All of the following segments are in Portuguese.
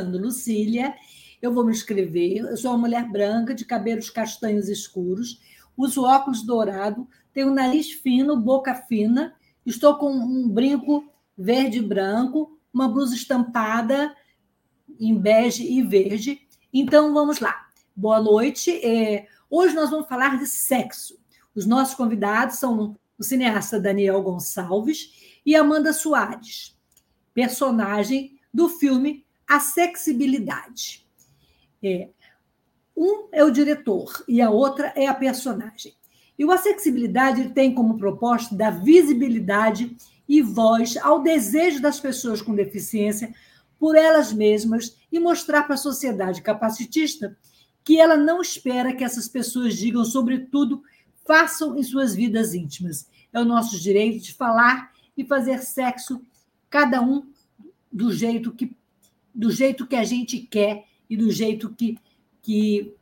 Lucília, eu vou me inscrever. Eu sou uma mulher branca, de cabelos castanhos escuros, uso óculos dourado, tenho nariz fino, boca fina, estou com um brinco verde e branco, uma blusa estampada em bege e verde. Então, vamos lá. Boa noite. É, hoje nós vamos falar de sexo. Os nossos convidados são o cineasta Daniel Gonçalves e Amanda Soares, personagem do filme a sexibilidade. É, um é o diretor e a outra é a personagem. E o acessibilidade tem como proposta dar visibilidade e voz ao desejo das pessoas com deficiência por elas mesmas e mostrar para a sociedade capacitista que ela não espera que essas pessoas digam, sobretudo, façam em suas vidas íntimas. É o nosso direito de falar e fazer sexo, cada um do jeito que do jeito que a gente quer e do jeito que, que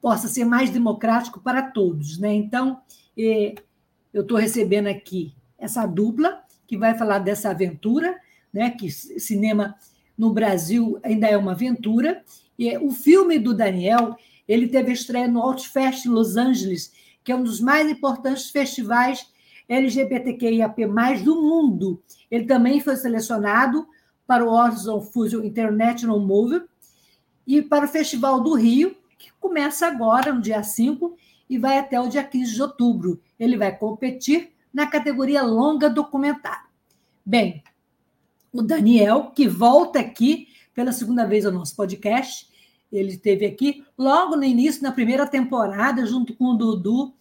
possa ser mais democrático para todos. Né? Então, eh, eu estou recebendo aqui essa dupla que vai falar dessa aventura, né? que cinema no Brasil ainda é uma aventura. E o filme do Daniel ele teve estreia no Outfest Los Angeles, que é um dos mais importantes festivais LGBTQIAP+, do mundo. Ele também foi selecionado para o Horizon Fusion International Movie e para o Festival do Rio, que começa agora, no dia 5, e vai até o dia 15 de outubro. Ele vai competir na categoria longa documentário. Bem, o Daniel, que volta aqui pela segunda vez ao nosso podcast, ele esteve aqui logo no início, na primeira temporada, junto com o Dudu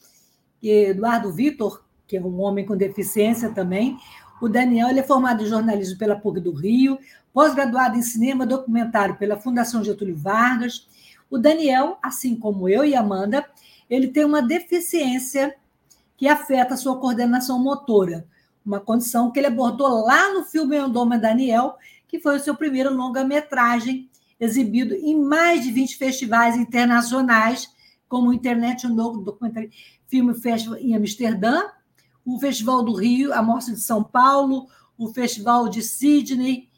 e Eduardo Vitor, que é um homem com deficiência também. O Daniel ele é formado em jornalismo pela PUC do Rio, pós-graduado em cinema documentário pela Fundação Getúlio Vargas. O Daniel, assim como eu e Amanda, ele tem uma deficiência que afeta a sua coordenação motora, uma condição que ele abordou lá no filme Endoma Daniel, que foi o seu primeiro longa-metragem, exibido em mais de 20 festivais internacionais, como o Internet No Documentary Film Festival em Amsterdã, o Festival do Rio, a Mostra de São Paulo, o Festival de Sydney,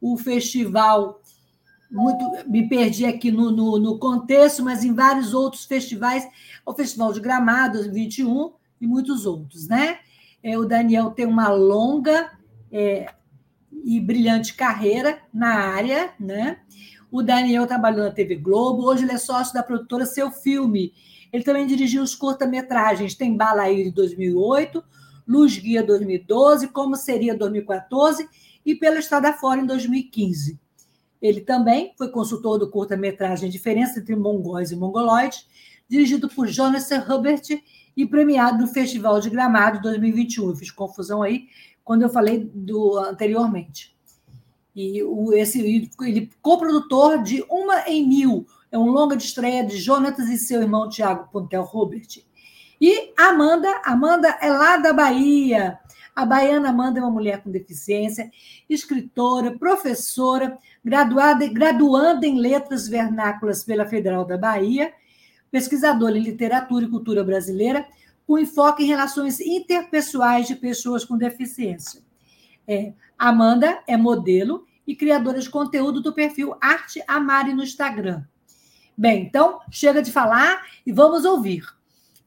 o Festival. Muito, me perdi aqui no, no, no, contexto, mas em vários outros festivais, o Festival de Gramado 21 e muitos outros, né? É, o Daniel tem uma longa é, e brilhante carreira na área, né? O Daniel trabalhou na TV Globo, hoje ele é sócio da produtora Seu Filme, ele também dirigiu os curta-metragens Tem Bala aí de 2008, Luz Guia 2012, Como Seria 2014 e Pela Estrada Fora em 2015. Ele também foi consultor do curta-metragem Diferença entre Mongóis e Mongoloides, dirigido por Jonathan Hubert e premiado no Festival de Gramado 2021. Eu fiz confusão aí quando eu falei do anteriormente. E o, esse, ele coprodutor de Uma em Mil, é um longa de estreia de Jonatas e seu irmão Tiago Pontel Robert. E Amanda, Amanda é lá da Bahia. A baiana Amanda é uma mulher com deficiência, escritora, professora, graduada, graduanda em letras vernáculas pela Federal da Bahia, pesquisadora em literatura e cultura brasileira, com enfoque em relações interpessoais de pessoas com deficiência. É, Amanda é modelo e criadora de conteúdo do perfil Arte Amari no Instagram. Bem, então chega de falar e vamos ouvir.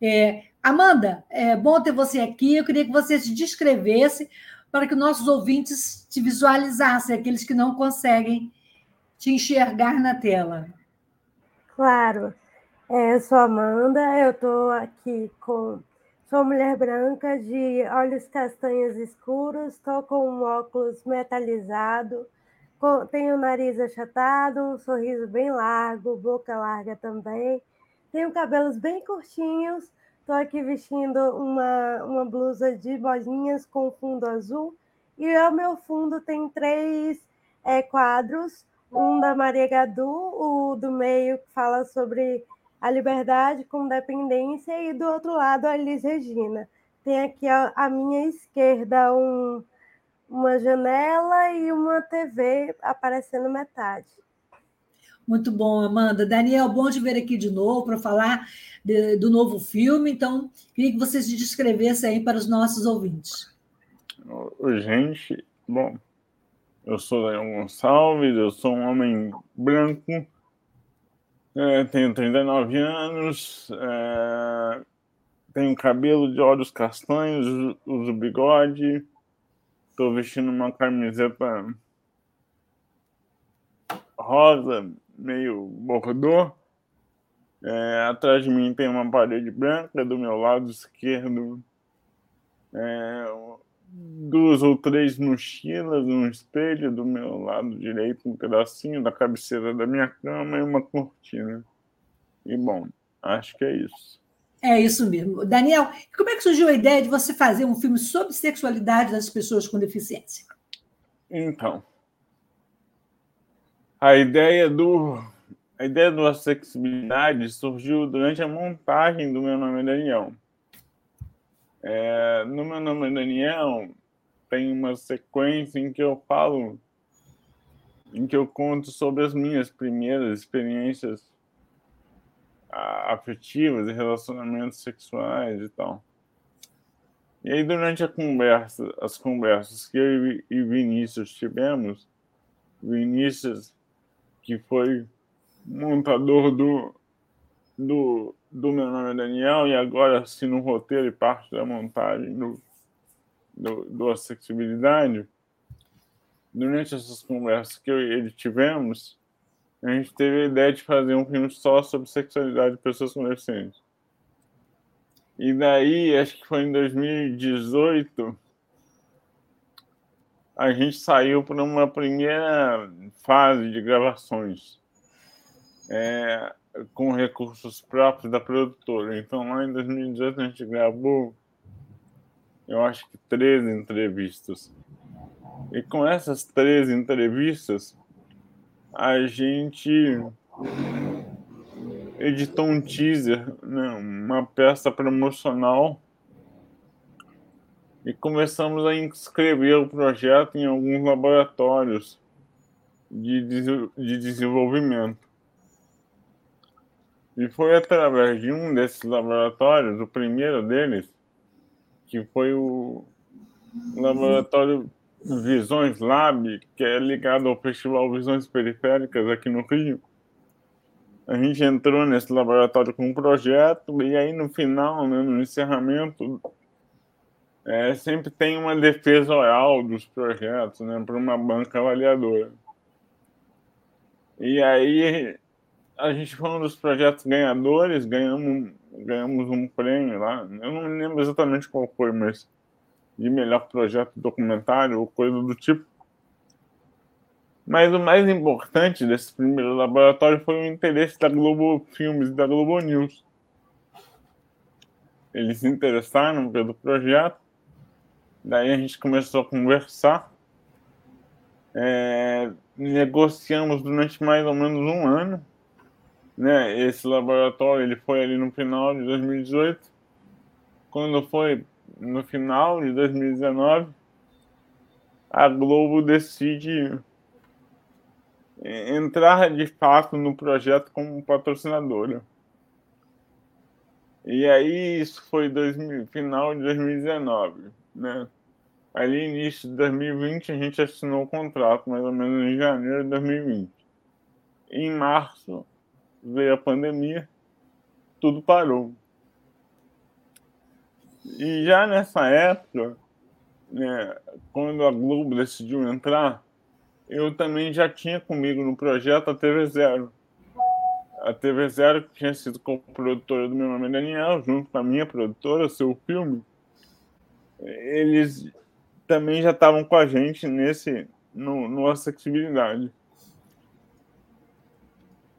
É, Amanda, é bom ter você aqui. Eu queria que você se descrevesse para que nossos ouvintes te visualizassem, aqueles que não conseguem te enxergar na tela. Claro. É, eu sou Amanda, eu estou aqui com. Sou mulher branca de olhos castanhos escuros, estou com um óculos metalizado, tenho o nariz achatado, um sorriso bem largo, boca larga também. Tenho cabelos bem curtinhos, Estou aqui vestindo uma, uma blusa de bolinhas com fundo azul. E o meu fundo tem três é, quadros. Um da Maria Gadu, o do meio que fala sobre a liberdade com dependência, e do outro lado a Elis Regina. Tem aqui à minha esquerda um, uma janela e uma TV aparecendo metade. Muito bom, Amanda. Daniel, bom te ver aqui de novo para falar de, do novo filme. Então, queria que você se descrevesse aí para os nossos ouvintes. Gente, bom, eu sou Daniel Gonçalves, eu sou um homem branco, é, tenho 39 anos, é, tenho cabelo de olhos castanhos, uso bigode, estou vestindo uma camiseta rosa, meio bordô. É, atrás de mim tem uma parede branca, do meu lado esquerdo é, duas ou três mochilas, um espelho do meu lado direito, um pedacinho da cabeceira da minha cama e uma cortina. E bom, acho que é isso. É isso mesmo. Daniel, como é que surgiu a ideia de você fazer um filme sobre sexualidade das pessoas com deficiência? Então, a ideia do a ideia da acessibilidade surgiu durante a montagem do Meu Nome é Daniel. É, no Meu Nome é Daniel tem uma sequência em que eu falo, em que eu conto sobre as minhas primeiras experiências afetivas e relacionamentos sexuais e tal. E aí, durante a conversa, as conversas que eu e Vinícius tivemos, Vinícius que foi montador do, do, do Meu Nome é Daniel e agora assina o roteiro e parte da montagem do, do, do Acessibilidade. Durante essas conversas que eu e ele tivemos, a gente teve a ideia de fazer um filme só sobre sexualidade de pessoas com deficiência. E daí, acho que foi em 2018, a gente saiu para uma primeira fase de gravações é, com recursos próprios da produtora. Então, lá em 2018, a gente gravou, eu acho que 13 entrevistas. E com essas 13 entrevistas, a gente editou um teaser, né, uma peça promocional e começamos a inscrever o projeto em alguns laboratórios de, de desenvolvimento. E foi através de um desses laboratórios, o primeiro deles, que foi o laboratório Visões Lab, que é ligado ao Festival Visões Periféricas aqui no Rio. A gente entrou nesse laboratório com um projeto e aí no final, né, no encerramento, é, sempre tem uma defesa oral dos projetos, né, para uma banca avaliadora. E aí a gente foi um dos projetos ganhadores, ganhamos, ganhamos um prêmio lá. Eu não lembro exatamente qual foi, mas de melhor projeto documentário ou coisa do tipo. Mas o mais importante desse primeiro laboratório foi o interesse da Globo Filmes e da Globo News. Eles se interessaram pelo projeto Daí a gente começou a conversar. É, negociamos durante mais ou menos um ano. Né? Esse laboratório ele foi ali no final de 2018. Quando foi no final de 2019, a Globo decide entrar de fato no projeto como patrocinadora. E aí isso foi 2000, final de 2019, né? Ali, início de 2020, a gente assinou o contrato, mais ou menos em janeiro de 2020. Em março, veio a pandemia, tudo parou. E já nessa época, né, quando a Globo decidiu entrar, eu também já tinha comigo no projeto a TV Zero. A TV Zero, que tinha sido co-produtora do meu nome é Daniel, junto com a minha produtora, seu filme, eles também já estavam com a gente nesse no, no acessibilidade.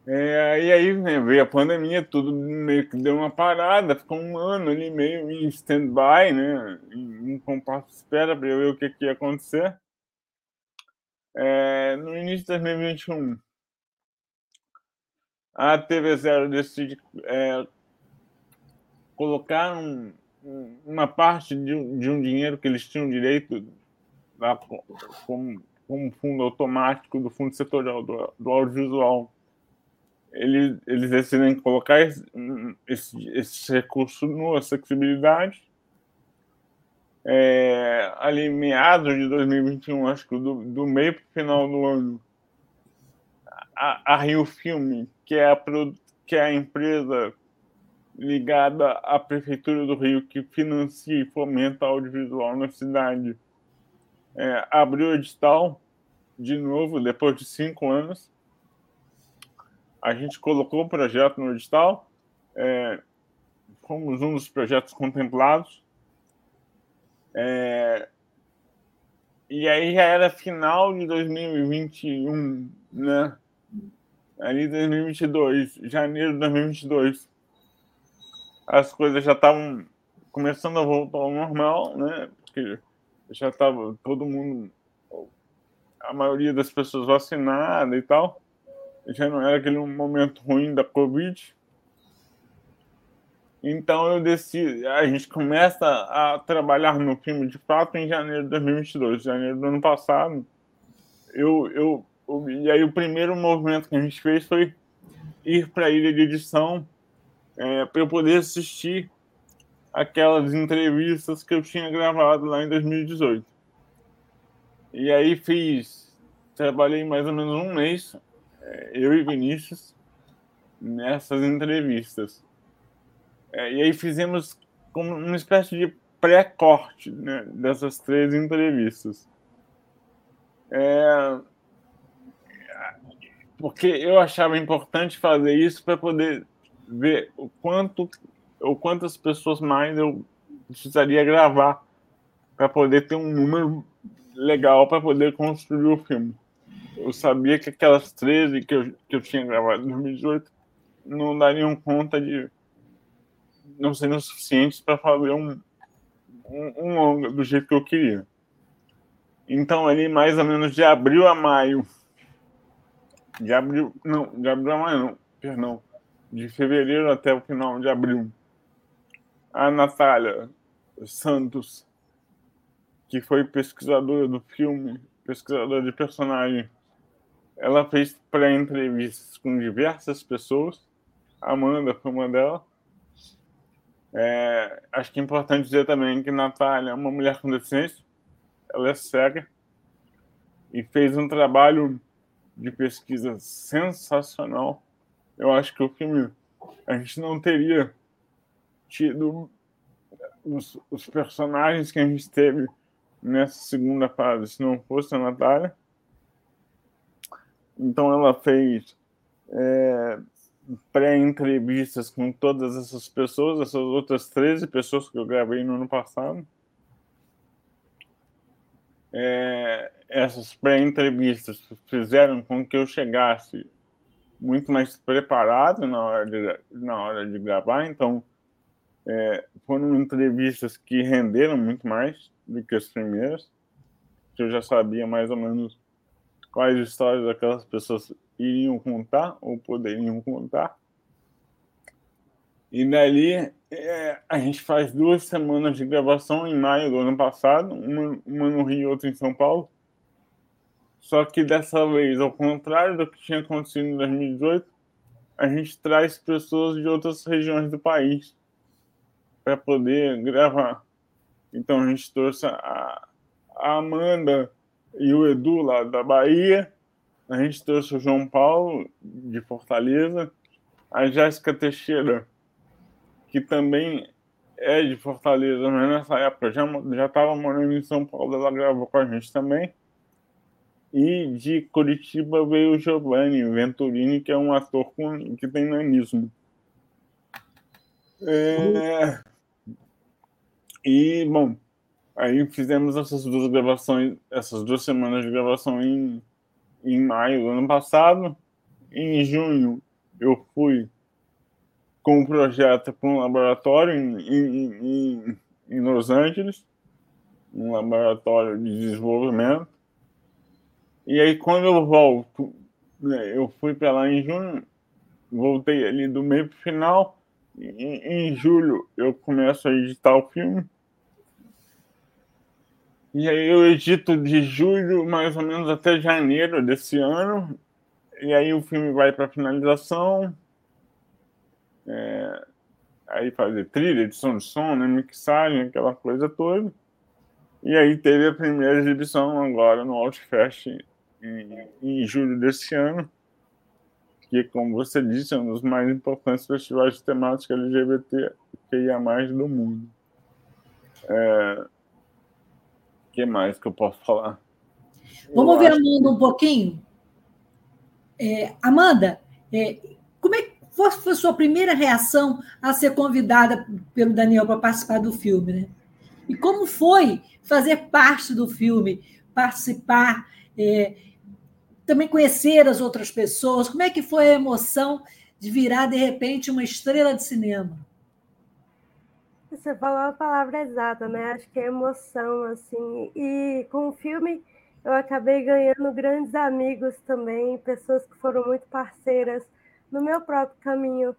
É, e aí né, veio a pandemia, tudo meio que deu uma parada, ficou um ano ali meio em stand-by, né? Em, em compasso de espera para ver o que, que ia acontecer. É, no início de 2021, a TV Zero decide é, colocar um, uma parte de, de, um dinheiro que eles tinham direito lá, como, como fundo automático do fundo setorial do, do audiovisual eles, eles decidem colocar esse, esse, recurso no acessibilidade. É, ali meados de 2021, acho que do, do meio para o final do ano, a, a Rio Filme, que é a, que é a empresa ligada à Prefeitura do Rio, que financia e fomenta audiovisual na cidade, é, abriu o edital de novo, depois de cinco anos, a gente colocou o projeto no edital, é, fomos um dos projetos contemplados. É, e aí já era final de 2021, né? Ali 2022, janeiro de 2022. As coisas já estavam começando a voltar ao normal, né? Porque já estava todo mundo, a maioria das pessoas vacinada e tal já não era aquele momento ruim da Covid. Então eu decidi, a gente começa a trabalhar no filme de fato em janeiro de 2022, janeiro do ano passado. Eu, eu, eu e aí o primeiro movimento que a gente fez foi ir para a ilha de edição é, para eu poder assistir aquelas entrevistas que eu tinha gravado lá em 2018. E aí fiz, trabalhei mais ou menos um mês eu e Vinícius nessas entrevistas. É, e aí fizemos como uma espécie de pré-corte né, dessas três entrevistas. É, porque eu achava importante fazer isso para poder ver o quanto ou quantas pessoas mais eu precisaria gravar para poder ter um número legal para poder construir o filme eu sabia que aquelas 13 que eu, que eu tinha gravado em 2018 não dariam conta de. não seriam suficientes para fazer um, um, um longa do jeito que eu queria. Então, ali, mais ou menos de abril a maio. De abril. Não, de abril a maio, não, perdão. De fevereiro até o final de abril. A Natália Santos, que foi pesquisadora do filme, pesquisadora de personagem, ela fez pré-entrevistas com diversas pessoas. Amanda foi uma delas. É, acho que é importante dizer também que Natália é uma mulher com deficiência. Ela é cega e fez um trabalho de pesquisa sensacional. Eu acho que o filme a gente não teria tido os, os personagens que a gente teve nessa segunda fase se não fosse a Natália. Então ela fez é, pré-entrevistas com todas essas pessoas, essas outras 13 pessoas que eu gravei no ano passado. É, essas pré-entrevistas fizeram com que eu chegasse muito mais preparado na hora de, na hora de gravar, então é, foram entrevistas que renderam muito mais do que as primeiras, que eu já sabia mais ou menos quais histórias aquelas pessoas iriam contar ou poderiam contar. E dali é, a gente faz duas semanas de gravação em maio do ano passado, uma, uma no Rio e outra em São Paulo. Só que dessa vez, ao contrário do que tinha acontecido em 2018, a gente traz pessoas de outras regiões do país para poder gravar. Então a gente trouxe a, a Amanda e o Edu lá da Bahia. A gente trouxe o João Paulo de Fortaleza, a Jéssica Teixeira, que também é de Fortaleza, mas nessa época já já estava morando em São Paulo, ela gravou com a gente também. E de Curitiba veio o Giovanni Venturini, que é um ator com, que tem nanismo. É... E, bom, Aí fizemos essas duas gravações, essas duas semanas de gravação em, em maio do ano passado. Em junho, eu fui com um projeto para um laboratório em, em, em, em Los Angeles, um laboratório de desenvolvimento. E aí, quando eu volto, né, eu fui para lá em junho, voltei ali do meio para o final. Em, em julho, eu começo a editar o filme. E aí eu edito de julho mais ou menos até janeiro desse ano. E aí o filme vai para finalização. É, aí fazer trilha, edição de som, né, mixagem, aquela coisa toda. E aí teve a primeira exibição agora no Outfest em, em julho desse ano, que, como você disse, é um dos mais importantes festivais de temática LGBT que ia mais do mundo. É, que mais que eu posso falar? Vamos eu ver a Amanda um pouquinho? É, Amanda, é, como é que foi, foi a sua primeira reação a ser convidada pelo Daniel para participar do filme? Né? E como foi fazer parte do filme, participar, é, também conhecer as outras pessoas? Como é que foi a emoção de virar, de repente, uma estrela de cinema? Você falou a palavra exata, né? Acho que é emoção, assim. E com o filme eu acabei ganhando grandes amigos também, pessoas que foram muito parceiras no meu próprio caminho.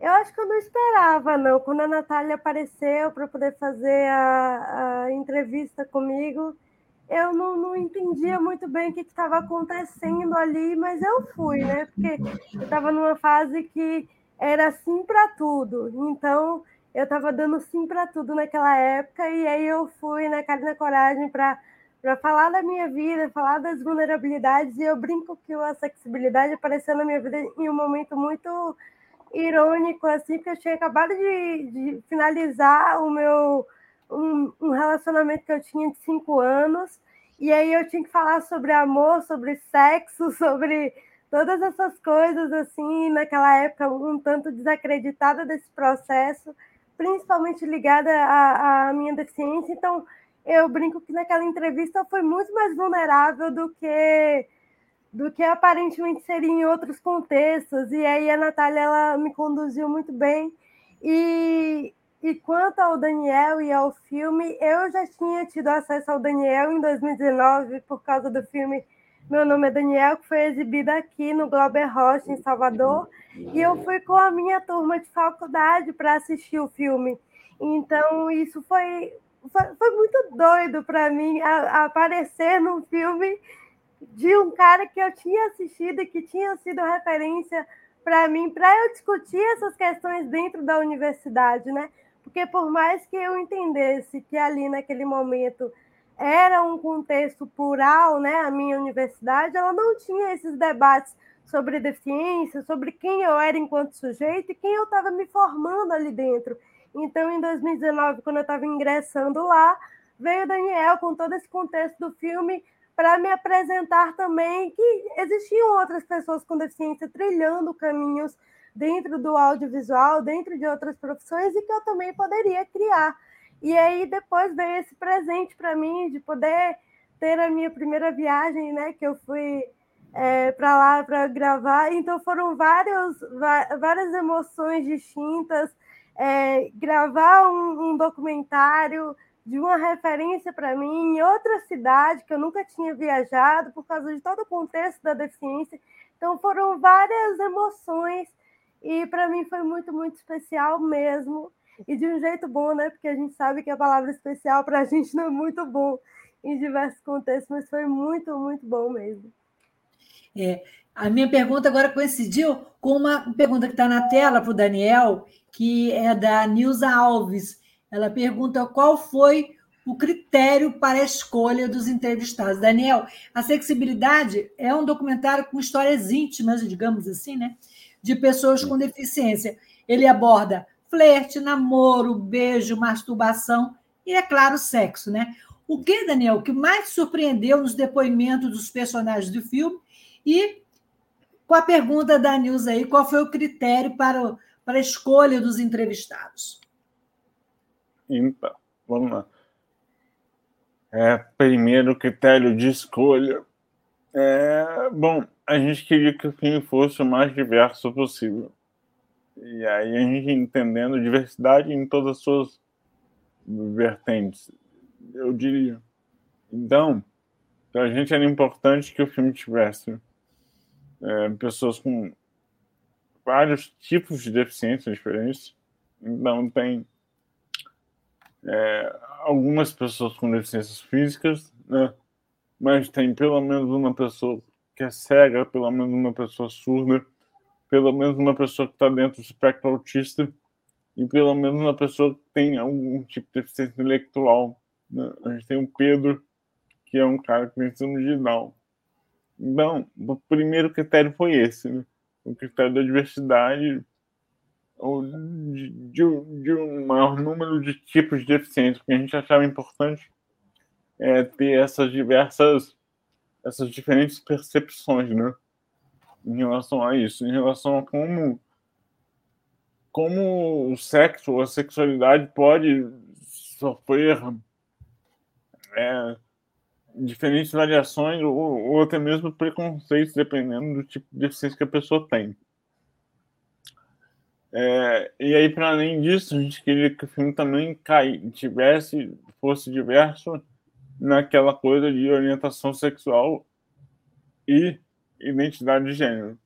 Eu acho que eu não esperava, não. Quando a Natália apareceu para poder fazer a, a, entrevista comigo, eu não, não entendia muito bem o que estava acontecendo ali, mas eu fui, né? Porque eu estava numa fase que era sim para tudo. Então, eu estava dando sim para tudo naquela época, e aí eu fui na cara e na coragem para falar da minha vida, falar das vulnerabilidades, e eu brinco que a sexualidade apareceu na minha vida em um momento muito irônico, assim, porque eu tinha acabado de, de finalizar o meu um, um, relacionamento que eu tinha de cinco anos, e aí eu tinha que falar sobre amor, sobre sexo, sobre todas essas coisas, assim, naquela época um tanto desacreditada desse processo, principalmente ligada à, à minha deficiência. Então, eu brinco que naquela entrevista eu fui muito mais vulnerável do que do que aparentemente seria em outros contextos. E aí a Natália ela me conduziu muito bem. E, e quanto ao Daniel e ao filme, eu já tinha tido acesso ao Daniel em 2019 por causa do filme Meu Nome é Daniel, que foi exibido aqui no Glober Rocha, em Salvador. E eu fui com a minha turma de faculdade para assistir o filme. Então, isso foi, foi, foi muito doido para mim a, a aparecer num filme de um cara que eu tinha assistido e que tinha sido referência para mim, para eu discutir essas questões dentro da universidade, né? Porque por mais que eu entendesse que ali naquele momento era um contexto plural, né, a minha universidade, ela não tinha esses debates sobre deficiência, sobre quem eu era enquanto sujeito e quem eu estava me formando ali dentro. Então, em 2019, quando eu estava ingressando lá, veio o Daniel com todo esse contexto do filme para me apresentar também que existiam outras pessoas com deficiência trilhando caminhos dentro do audiovisual, dentro de outras profissões e que eu também poderia criar. E aí depois veio esse presente para mim de poder ter a minha primeira viagem, né, que eu fui é, para lá para gravar. Então foram vários, várias emoções distintas. É, gravar um, um documentário, de uma referência para mim em outra cidade que eu nunca tinha viajado por causa de todo o contexto da deficiência. Então foram várias emoções e para mim foi muito, muito especial mesmo. E de um jeito bom, né? Porque a gente sabe que a palavra especial para a gente não é muito bom em diversos contextos, mas foi muito, muito bom mesmo. É, a minha pergunta agora coincidiu com uma pergunta que está na tela para o Daniel, que é da Nilza Alves ela pergunta qual foi o critério para a escolha dos entrevistados. Daniel, a Sexibilidade é um documentário com histórias íntimas, digamos assim, né? De pessoas com deficiência. Ele aborda flerte, namoro, beijo, masturbação e, é claro, sexo, né? O que, Daniel, que mais surpreendeu nos depoimentos dos personagens do filme? E com a pergunta da Nilza aí, qual foi o critério para, para a escolha dos entrevistados? Então, vamos lá. É, primeiro critério de escolha É, bom, a gente queria que o filme fosse o mais diverso possível. E aí a gente entendendo diversidade em todas as suas vertentes, eu diria. Então, para a gente era importante que o filme tivesse é, pessoas com vários tipos de deficiências diferentes. Então, tem é, algumas pessoas com deficiências físicas, né? mas tem pelo menos uma pessoa que é cega, pelo menos uma pessoa surda, pelo menos uma pessoa que está dentro do espectro autista e pelo menos uma pessoa que tem algum tipo de deficiência intelectual. Né? A gente tem o Pedro, que é um cara tem síndrome de Down. Então, o primeiro critério foi esse, né? o critério da diversidade ou de, de, de, um maior número de tipos de deficiência, porque a gente achava importante é, ter essas diversas, essas diferentes percepções, né? Em relação a isso, em relação a como, como o sexo ou a sexualidade pode sofrer é, diferentes variações ou, ou até mesmo preconceitos, dependendo do tipo de deficiência que a pessoa tem. É, e aí, para além disso, a gente queria que o filme também cai, tivesse, fosse diverso naquela coisa de orientação sexual e identidade de gênero.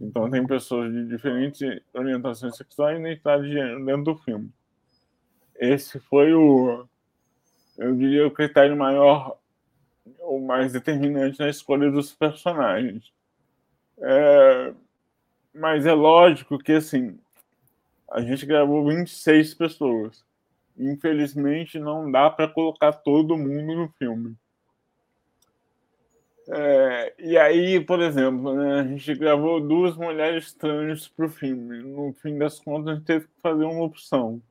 Então, tem pessoas de diferentes orientações sexuais e identidade de gênero dentro do filme. Esse foi o, eu diria, o critério maior o mais determinante na escolha dos personagens. É, mas é lógico que, assim, a gente gravou 26 pessoas. Infelizmente, não dá para colocar todo mundo no filme. É, e aí, por exemplo, né, a gente gravou duas mulheres trans para o filme. No fim das contas, a gente teve que fazer uma opção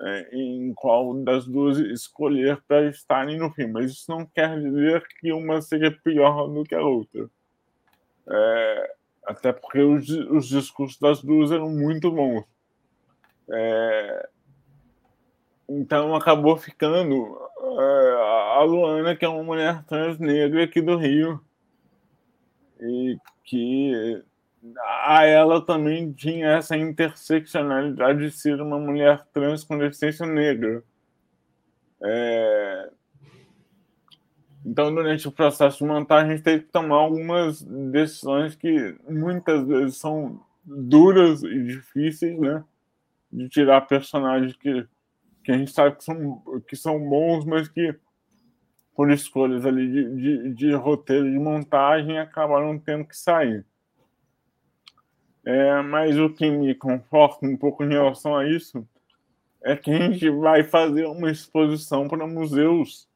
é, em qual das duas escolher para estarem no filme. Mas isso não quer dizer que uma seja pior do que a outra. É, até porque os, os, discursos das duas eram muito bons. É, então acabou ficando é, a Luana, que é uma mulher trans negra aqui do Rio, e que a ela também tinha essa interseccionalidade de ser uma mulher trans com deficiência negra. É... Então, durante o processo de montagem, a gente teve que tomar algumas decisões que muitas vezes são duras e difíceis, né? De tirar personagens que, que a gente sabe que são, que são bons, mas que, por escolhas ali de, de, de roteiro, de montagem, acabaram tendo que sair. É, mas o que me conforta um pouco em relação a isso é que a gente vai fazer uma exposição para museus.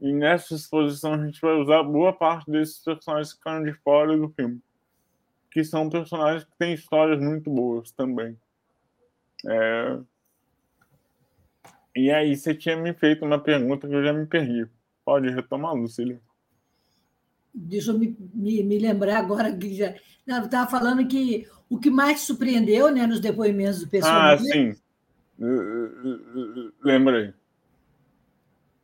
E nessa exposição a gente vai usar boa parte desses personagens que ficaram de fora do filme. Que são personagens que têm histórias muito boas também. É... E aí você tinha me feito uma pergunta que eu já me perdi. Pode retomar, Lucília. Deixa eu me, me, me lembrar agora que já estava falando que o que mais surpreendeu né, nos depoimentos do pessoal. Ah, sim. Lembrei.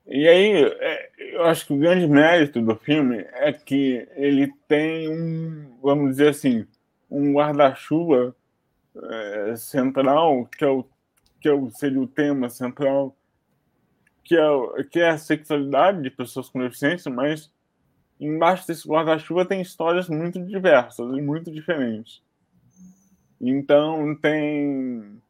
E aí, é, eu acho que o grande mérito do filme é que ele tem um, vamos dizer assim, um guarda-chuva é, central, que, é o, que é o, seria o tema central, que é, que é a sexualidade de pessoas com deficiência, mas embaixo desse guarda-chuva tem histórias muito diversas e muito diferentes. Então, tem,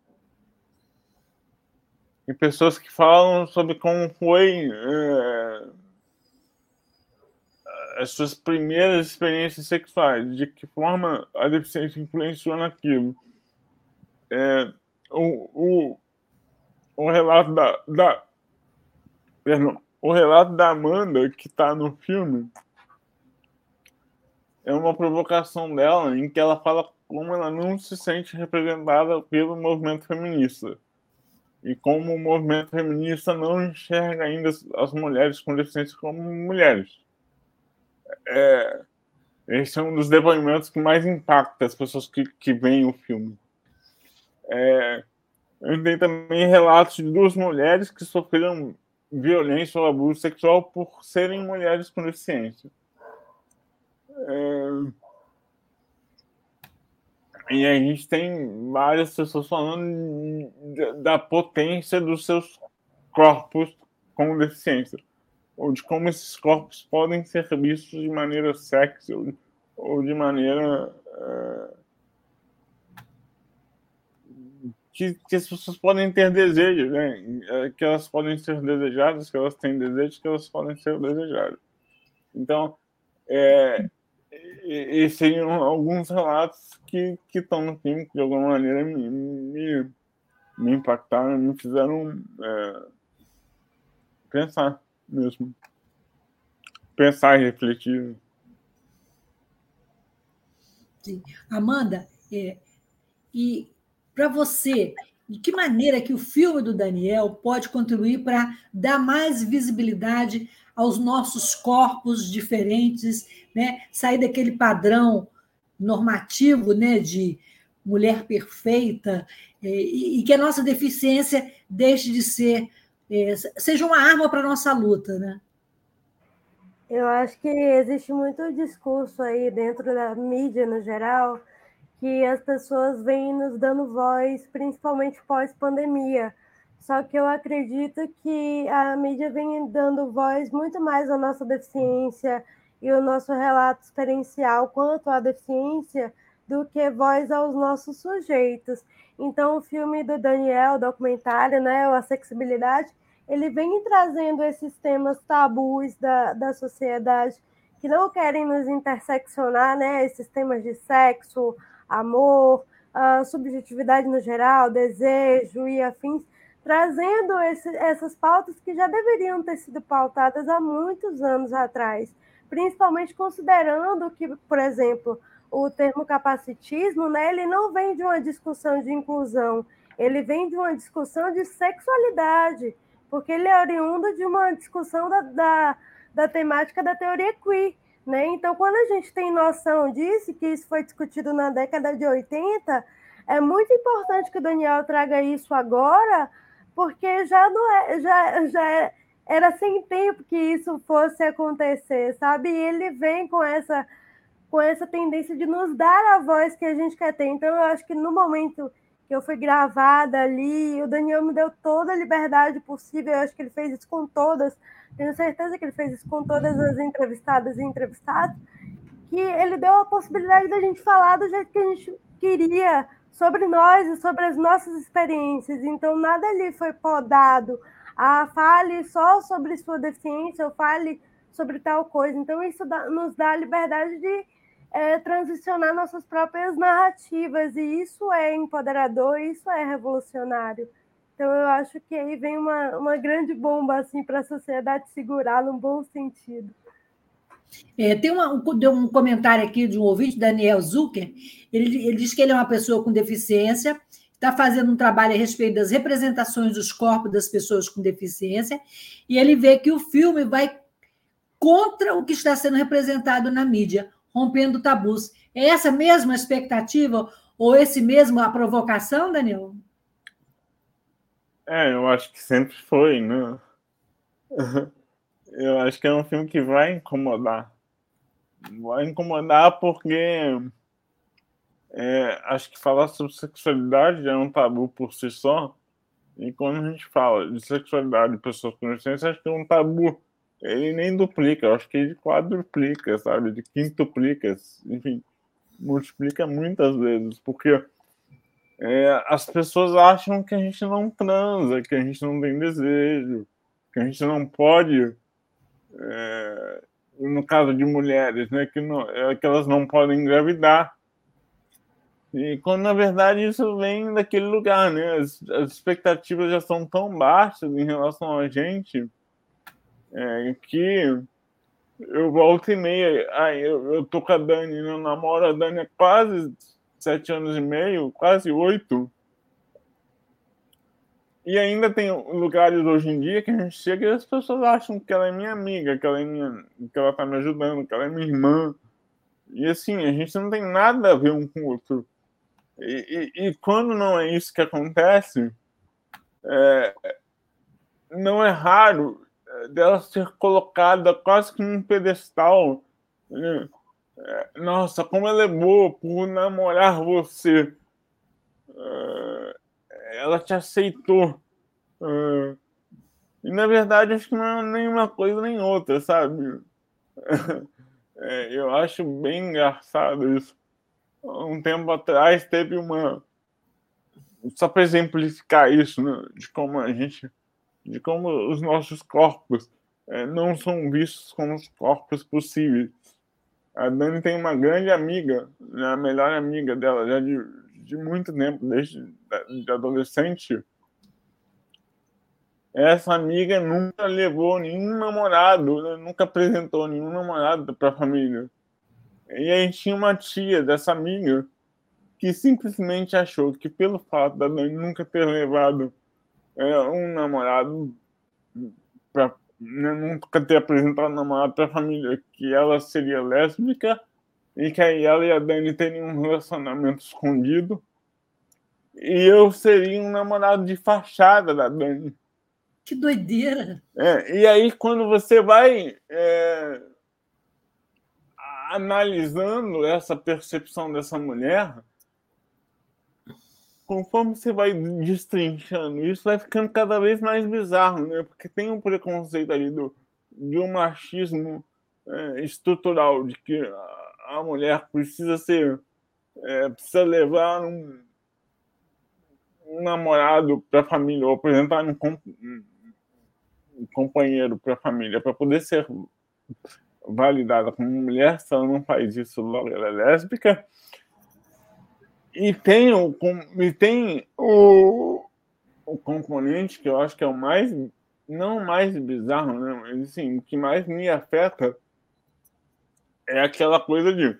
tem pessoas que falam sobre como foi é, as suas primeiras experiências sexuais, de que forma a deficiência influenciou naquilo. É, o, o, o relato da, da perdão, o relato da Amanda que está no filme é uma provocação dela em que ela fala como ela não se sente representada pelo movimento feminista e como o movimento feminista não enxerga ainda as mulheres com deficiência como mulheres. É, esse é um dos depoimentos que mais impacta as pessoas que, que veem o filme. É, eu tenho também relatos de duas mulheres que sofreram violência ou abuso sexual por serem mulheres com deficiência. É... E a gente tem várias pessoas falando da potência dos seus corpos com deficiência, ou de como esses corpos podem ser vistos de maneira sexy ou, de maneira uh, que, que, as pessoas podem ter desejo, né? É, que elas podem ser desejadas, que elas têm desejos, que elas podem ser desejadas. Então, é, e, e seriam alguns relatos que, que estão no filme que de alguma maneira me, me, me impactaram, me fizeram é, pensar mesmo. Pensar e refletir. Sim. Amanda, é, e para você, de que maneira que o filme do Daniel pode contribuir para dar mais visibilidade aos nossos corpos diferentes, né? sair daquele padrão normativo né? de mulher perfeita, é, e, que a nossa deficiência deixe de ser é, seja uma arma para a nossa luta, né? Eu acho que existe muito discurso aí dentro da mídia no geral que as pessoas vêm nos dando voz, principalmente pós-pandemia. Só que eu acredito que a mídia vem dando voz muito mais à nossa deficiência e o nosso relato experiencial quanto à deficiência do que voz aos nossos sujeitos. Então, o filme do Daniel, o documentário, né, a acessibilidade, ele vem trazendo esses temas tabus da, da sociedade que não querem nos interseccionar, né? Esses temas de sexo, amor, subjetividade no geral, desejo e afins, trazendo esse, essas pautas que já deveriam ter sido pautadas há muitos anos atrás, principalmente considerando que, por exemplo, o termo capacitismo, né, ele não vem de uma discussão de inclusão, ele vem de uma discussão de sexualidade, porque ele é oriundo de uma discussão da, da, da temática da teoria queer. Né? Então, quando a gente tem noção disso, que isso foi discutido na década de 80, é muito importante que o Daniel traga isso agora, porque já não é, já, já é, era sem tempo que isso fosse acontecer, sabe? E ele vem com essa com essa tendência de nos dar a voz que a gente quer ter. Então, eu acho que no momento que eu fui gravada ali. O Daniel me deu toda a liberdade possível. Eu acho que ele fez isso com todas. Tenho certeza que ele fez isso com todas as entrevistadas e entrevistados. Que ele deu a possibilidade da gente falar do jeito que a gente queria sobre nós e sobre as nossas experiências. Então, nada ali foi podado. Ah, fale só sobre sua deficiência ou fale sobre tal coisa. Então, isso dá, nos dá a liberdade de é, transicionar nossas próprias narrativas, e isso é empoderador, isso é revolucionário. Então, eu acho que aí vem uma, uma grande bomba assim, para a sociedade segurar, num bom sentido. É, tem uma, um, um comentário aqui de um ouvinte, Daniel Zucker. Ele, ele diz que ele é uma pessoa com deficiência, está fazendo um trabalho a respeito das representações dos corpos das pessoas com deficiência, e ele vê que o filme vai contra o que está sendo representado na mídia rompendo tabus. É essa mesma expectativa ou esse mesmo a provocação, Daniel? É, eu acho que sempre foi, né? Eu acho que é um filme que vai incomodar. Vai incomodar porque é, acho que falar sobre sexualidade é um tabu por si só. E quando a gente fala de sexualidade de pessoas com deficiência, acho que é um tabu ele nem duplica, acho que ele quadruplica, sabe? De quintuplica, enfim, multiplica muitas vezes, porque é, as pessoas acham que a gente não transa, que a gente não tem desejo, que a gente não pode, é, no caso de mulheres, né, que, não, é, que elas não podem engravidar. E quando na verdade isso vem daquele lugar, né? As, as expectativas já são tão baixas em relação a gente é, que eu volto e meia, aí eu, eu tô com a Dani, eu namoro a Dani há quase sete anos e meio, quase oito. E ainda tem lugares hoje em dia que a gente chega e as pessoas acham que ela é minha amiga, que ela é minha, que ela tá me ajudando, que ela é minha irmã. E assim, a gente não tem nada a ver um com o outro. E, e, e quando não é isso que acontece, é, não é raro dela ser colocada quase que num pedestal, né? É, nossa, como ela é boa por namorar você. É, ela te aceitou. É, e na verdade, acho que não é nem uma coisa nem outra, sabe? É, eu acho bem engraçado isso. Um tempo atrás teve uma. Só para exemplificar isso, né? de como a gente. de como os nossos corpos é, não são vistos como os corpos possíveis. A Dani tem uma grande amiga, né, a melhor amiga dela, já de, de muito tempo, desde de adolescente. Essa amiga nunca levou nenhum namorado, né, nunca apresentou nenhum namorado para a família. E aí tinha uma tia dessa amiga que simplesmente achou que pelo fato da Dani nunca ter levado é, um namorado para né, nunca ter apresentado namorado para a família que ela seria lésbica e que aí ela e a Dani teriam um relacionamento escondido e eu seria um namorado de fachada da Dani. Que doideira! É, e aí, quando você vai é, analisando essa percepção dessa mulher, conforme você vai destrinchando isso, vai ficando cada vez mais bizarro, né? Porque tem um preconceito ali do, de um machismo é, estrutural, de que a, a mulher precisa ser. É, precisa levar um, um namorado para a família, ou apresentar um, um companheiro para a família, para poder ser validada como mulher, se ela não faz isso, logo ela é lésbica e tem o, e tem o, o componente que eu acho que é o mais, não mais bizarro, né? Mas assim, o que mais me afeta é aquela coisa de,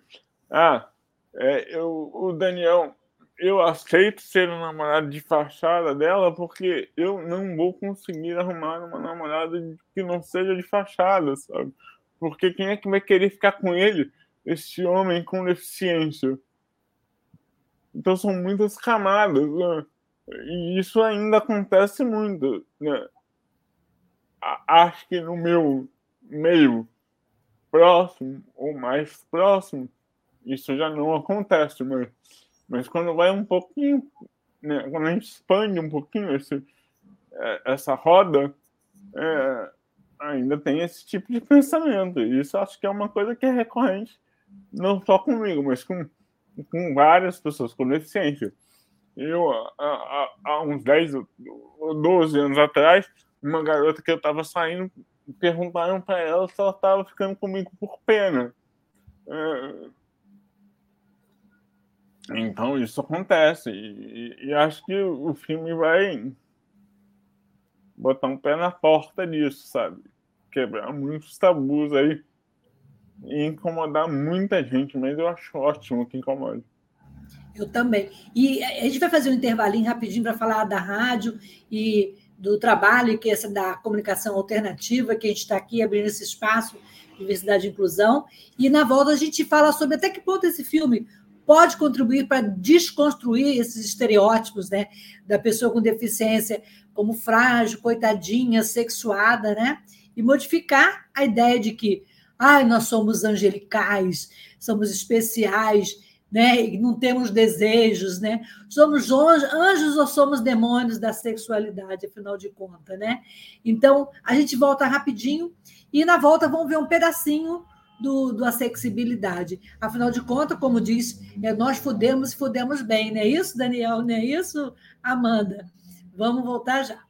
ah, é, eu, o Daniel, eu aceito ser o namorado de fachada dela porque eu não vou conseguir arrumar uma namorada que não seja de fachada, sabe? Porque quem é que vai querer ficar com ele, esse homem com deficiência? Então são muitas camadas, né? E isso ainda acontece muito, né? Acho que no meu meio próximo ou mais próximo, isso já não acontece, mas, mas quando vai um pouquinho, né? quando a gente expande um pouquinho esse, é, essa roda, é, ainda tem esse tipo de pensamento. E isso acho que é uma coisa que é recorrente, não só comigo, mas com com várias pessoas com deficiência. Eu, há, uns 10 ou 12 anos atrás, uma garota que eu estava saindo, perguntaram para ela se ela estava ficando comigo por pena. É... Então, isso acontece. E, e, acho que o filme vai botar um pé na porta disso, sabe? Quebrar muitos tabus aí e incomodar muita gente, mas eu acho ótimo que incomode. Eu também. E a gente vai fazer um intervalinho rapidinho para falar da rádio e do trabalho que essa da comunicação alternativa, que a gente está aqui abrindo esse espaço, diversidade e inclusão. E na volta a gente fala sobre até que ponto esse filme pode contribuir para desconstruir esses estereótipos, né, da pessoa com deficiência como frágil, coitadinha, sexuada, né, e modificar a ideia de que Ai, nós somos angelicais, somos especiais, né? E não temos desejos, né? Somos anjos ou somos demônios da sexualidade, afinal de contas, né? Então, a gente volta rapidinho e na volta vamos ver um pedacinho do, do acessibilidade. Afinal de contas, como diz, é, nós fudemos e fudemos bem, não é isso, Daniel? Não é isso, Amanda? Vamos voltar já.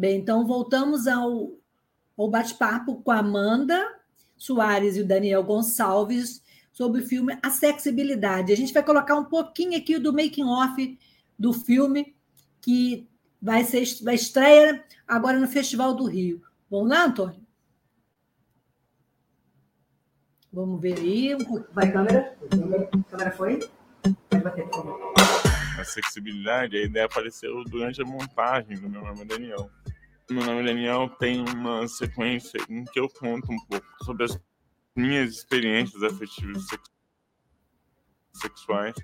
Bem, então voltamos ao, ao bate-papo com a Amanda Soares e o Daniel Gonçalves sobre o filme A Sexibilidade. A gente vai colocar um pouquinho aqui do making off do filme que vai ser vai estreia agora no Festival do Rio. Vamos lá, Antônio? Vamos ver aí. Vai, câmera? A câmera foi? Pode bater, por favor. A sexibilidade, a ideia apareceu durante a montagem do meu nome Daniel. Meu nome é Daniel tem uma sequência em que eu conto um pouco sobre as minhas experiências afetivas sexuais.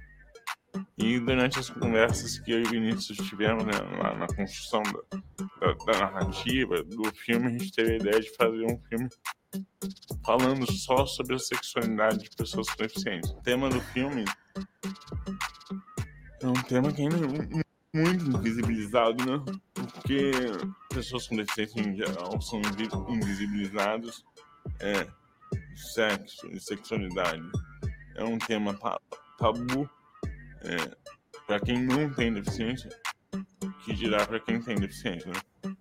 E durante as conversas que eu e o Vinícius tivemos né, lá na construção da, da, da, narrativa, do filme, a gente teve a ideia de fazer um filme falando só sobre a sexualidade de pessoas com deficiência. O tema do filme é um tema que ainda muito invisibilizado, né? Porque pessoas com deficiência em geral são invisibilizadas. É, sexo e sexualidade é um tema tabu é, para quem não tem deficiência, que dirá para quem tem deficiência, né?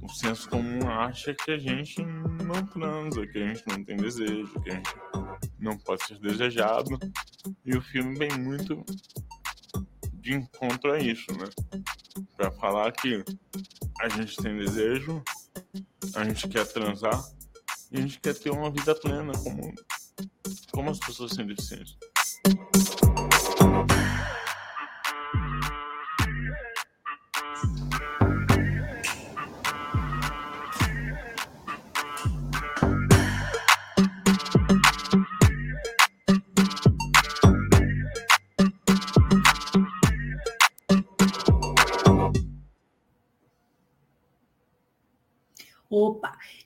O senso comum acha que a gente não transa, que a gente não tem desejo, que a gente não pode ser desejado. E o filme vem muito de encontro a isso, né? Para falar que a gente tem desejo, a gente quer transar e a gente quer ter uma vida plena como, como as pessoas sem deficiência.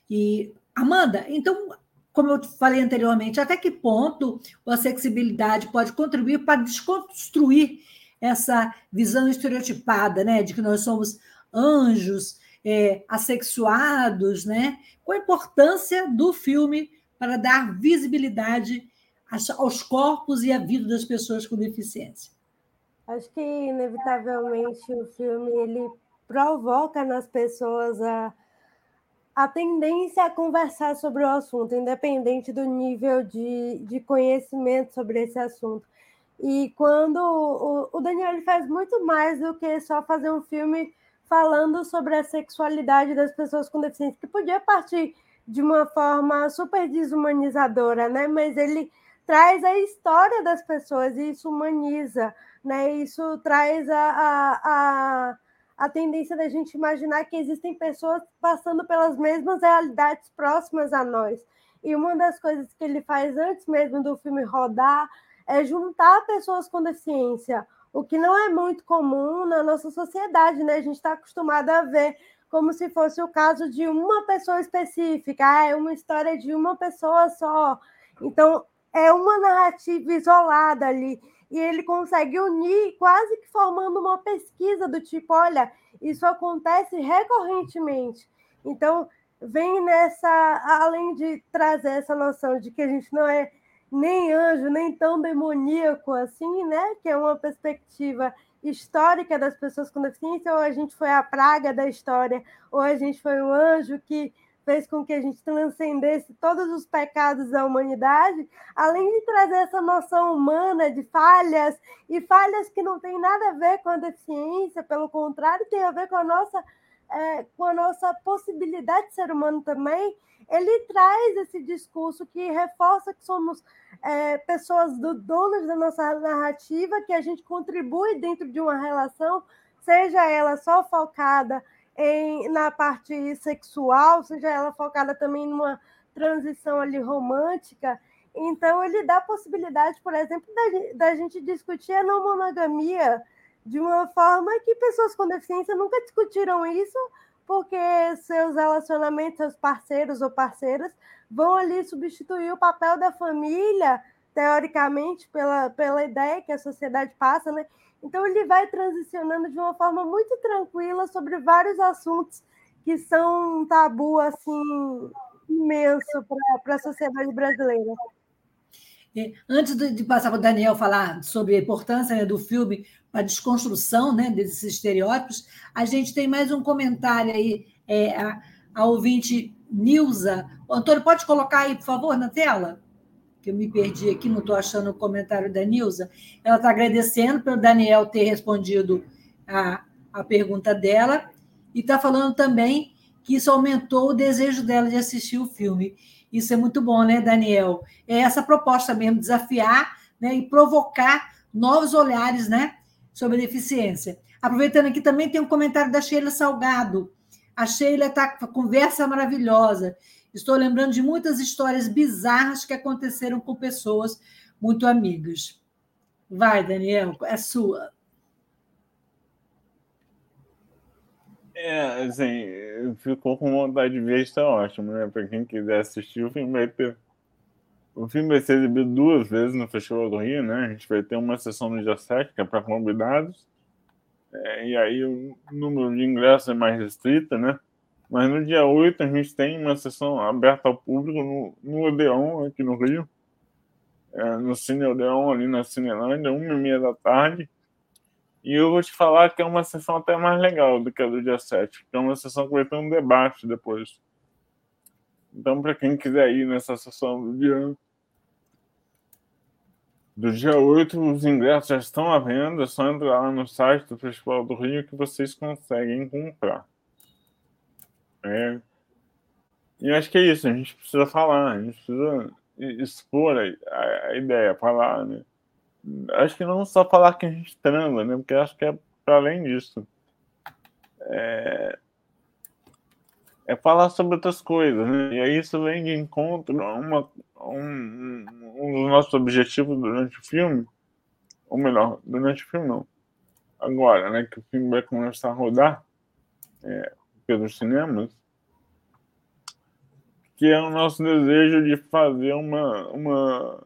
E, Amanda, então, como eu falei anteriormente, até que ponto a sexibilidade pode contribuir para desconstruir essa visão estereotipada, né, de que nós somos anjos, é, assexuados, né? Qual a importância do filme para dar visibilidade aos corpos e à vida das pessoas com deficiência? Acho que inevitavelmente o filme ele provoca nas pessoas a a tendência a conversar sobre o assunto, independente do nível de, de conhecimento sobre esse assunto. E quando o, o Daniel faz muito mais do que só fazer um filme falando sobre a sexualidade das pessoas com deficiência, que podia partir de uma forma super desumanizadora, né? Mas ele traz a história das pessoas e isso humaniza, né? Isso traz a, a, a a tendência da gente imaginar que existem pessoas passando pelas mesmas realidades próximas a nós. E uma das coisas que ele faz antes mesmo do filme rodar é juntar pessoas com deficiência, o que não é muito comum na nossa sociedade, né? A gente está acostumado a ver como se fosse o caso de uma pessoa específica, ah, é uma história de uma pessoa só. Então, é uma narrativa isolada ali e ele consegue unir, quase que formando uma pesquisa do tipo: olha, isso acontece recorrentemente. Então, vem nessa, além de trazer essa noção de que a gente não é nem anjo, nem tão demoníaco assim, né? Que é uma perspectiva histórica das pessoas com deficiência, ou a gente foi a praga da história, ou a gente foi o anjo que fez com que a gente transcendesse todos os pecados da humanidade, além de trazer essa noção humana de falhas, e falhas que não tem nada a ver com a deficiência, pelo contrário, tem a ver com a nossa, é, com a nossa possibilidade de ser humano também, ele traz esse discurso que reforça que somos é, pessoas do, donas da nossa narrativa, que a gente contribui dentro de uma relação, seja ela só focada em, na parte sexual, seja ela focada também numa transição ali romântica. Então, ele dá a possibilidade, por exemplo, da, da gente discutir a não monogamia de uma forma que pessoas com deficiência nunca discutiram isso, porque seus relacionamentos, seus parceiros ou parceiras vão ali substituir o papel da família, teoricamente, pela, pela ideia que a sociedade passa, né? Então ele vai transicionando de uma forma muito tranquila sobre vários assuntos que são um tabu assim imenso para a sociedade brasileira. Antes de passar para o Daniel falar sobre a importância né, do filme para a desconstrução né, desses estereótipos, a gente tem mais um comentário aí, é, a, a ouvinte Nilza. Antônio, pode colocar aí, por favor, na tela? Que eu me perdi aqui, não estou achando o comentário da Nilza. Ela está agradecendo pelo Daniel ter respondido a, a pergunta dela e está falando também que isso aumentou o desejo dela de assistir o filme. Isso é muito bom, né, Daniel? É essa proposta mesmo, desafiar né, e provocar novos olhares né, sobre deficiência. Aproveitando aqui, também tem um comentário da Sheila Salgado. A Sheila está com conversa maravilhosa. Estou lembrando de muitas histórias bizarras que aconteceram com pessoas muito amigas. Vai, Daniel, é sua. É, assim, ficou com vontade de ver, está ótimo, né? Para quem quiser assistir, o filme vai ter. O filme vai ser exibido duas vezes no Festival do Rio, né? A gente vai ter uma sessão no dia 7, que é para convidados, é, e aí o número de ingressos é mais restrito, né? Mas no dia 8 a gente tem uma sessão aberta ao público no, no Odeon, aqui no Rio, é, no Cine Odeon, ali na Cinelândia, uma e meia da tarde. E eu vou te falar que é uma sessão até mais legal do que a do dia 7, que é uma sessão que vai ter um debate depois. Então, para quem quiser ir nessa sessão do dia, do dia 8, os ingressos já estão à venda, é só entrar lá no site do Festival do Rio que vocês conseguem comprar. É. E acho que é isso, a gente precisa falar, a gente precisa expor a, a, a ideia, falar, né? acho que não só falar que a gente transa, né? Porque acho que é para além disso. É, é falar sobre outras coisas, né? E aí isso vem de encontro a uma, um, um dos nossos objetivos durante o filme, ou melhor, durante o filme não. Agora, né, que o filme vai começar a rodar é, pelos cinemas, que é o nosso desejo de fazer uma, uma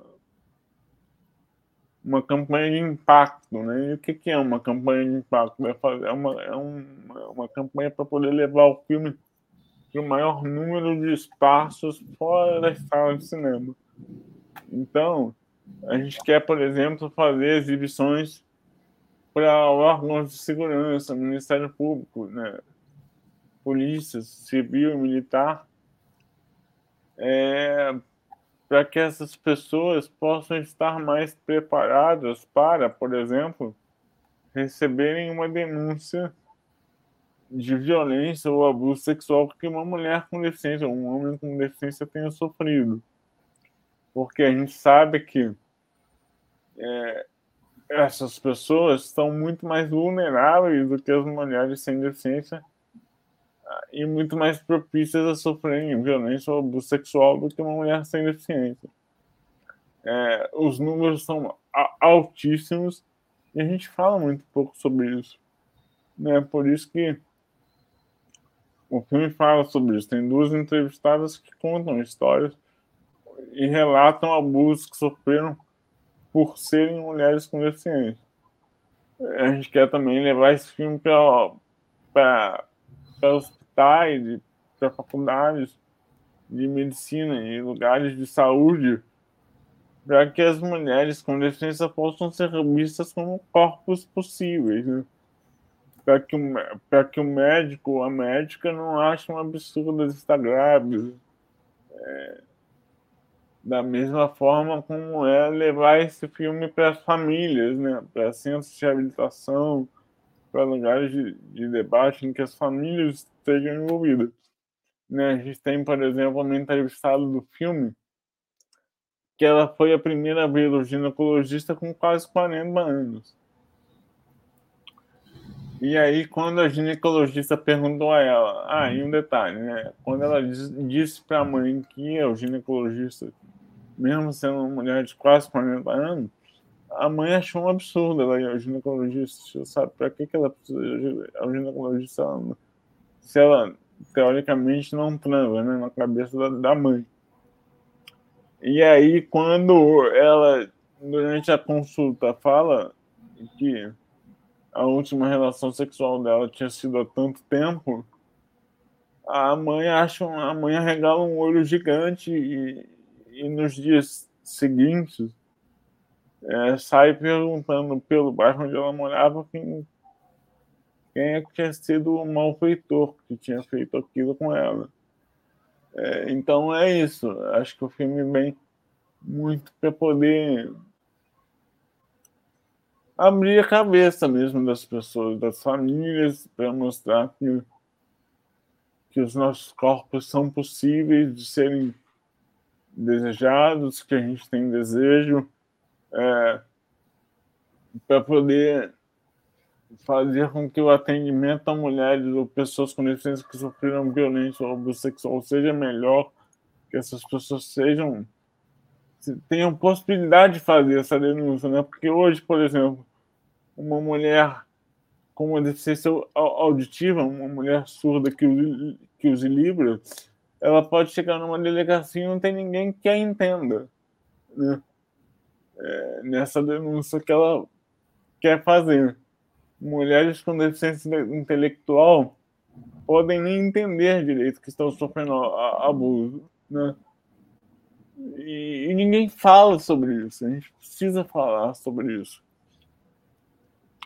uma campanha de impacto, né? E o que, que é uma campanha de impacto? É, fazer, é, uma, é uma, uma campanha para poder levar o filme para o maior número de espaços fora da sala de cinema. Então, a gente quer, por exemplo, fazer exibições para órgãos de segurança, Ministério Público, né? Polícia civil e militar, é, para que essas pessoas possam estar mais preparadas para, por exemplo, receberem uma denúncia de violência ou abuso sexual que uma mulher com deficiência ou um homem com deficiência tenha sofrido. Porque a gente sabe que é, essas pessoas estão muito mais vulneráveis do que as mulheres sem deficiência e muito mais propícias a sofrerem violência ou abuso sexual do que uma mulher sem deficiência. É, os números são altíssimos e a gente fala muito pouco sobre isso. Né? Por isso que o filme fala sobre isso. Tem duas entrevistadas que contam histórias e relatam abusos que sofreram por serem mulheres com deficiência. A gente quer também levar esse filme para os hospitais, para faculdades de medicina e lugares de saúde, para que as mulheres com deficiência possam ser vistas como corpos possíveis, né? para que, que o médico ou a médica não achem um absurdo estar grávida. É, da mesma forma como é levar esse filme para as famílias, né? para centros de reabilitação, para lugares de, de, debate em que as famílias estejam envolvidas. Né? A gente tem, por exemplo, uma entrevistada do filme que ela foi a primeira o ginecologista com quase 40 anos. E aí, quando a ginecologista perguntou a ela, ah, e um detalhe, né? Quando ela disse para a mãe que é o ginecologista, mesmo sendo uma mulher de quase 40 anos, a mãe achou um absurdo ela ir ao ginecologista, sabe? Para que, que ela precisa ir ao ginecologista se ela, teoricamente, não transa, né? Na cabeça da, da mãe. E aí, quando ela, durante a consulta, fala que a última relação sexual dela tinha sido há tanto tempo, a mãe acha a mãe arregala um olho gigante e, e nos dias seguintes é, sai perguntando pelo bairro onde ela morava quem, quem é que tinha sido o malfeitor que tinha feito aquilo com ela. É, então é isso. Acho que o filme vem muito para poder abrir a cabeça mesmo das pessoas, das famílias, para mostrar que, que os nossos corpos são possíveis de serem desejados, que a gente tem desejo, é, para poder fazer com que o atendimento a mulheres ou pessoas com deficiência que sofreram violência ou abuso sexual seja melhor, que essas pessoas sejam tenham possibilidade de fazer essa denúncia, né? Porque hoje, por exemplo, uma mulher com uma deficiência auditiva, uma mulher surda que use, que use ela pode chegar numa delegacia e não tem ninguém que a entenda né? É, nessa denúncia que ela quer fazer. Mulheres com deficiência intelectual podem nem entender direito que estão sofrendo abuso. Né? E, e ninguém fala sobre isso. A gente precisa falar sobre isso.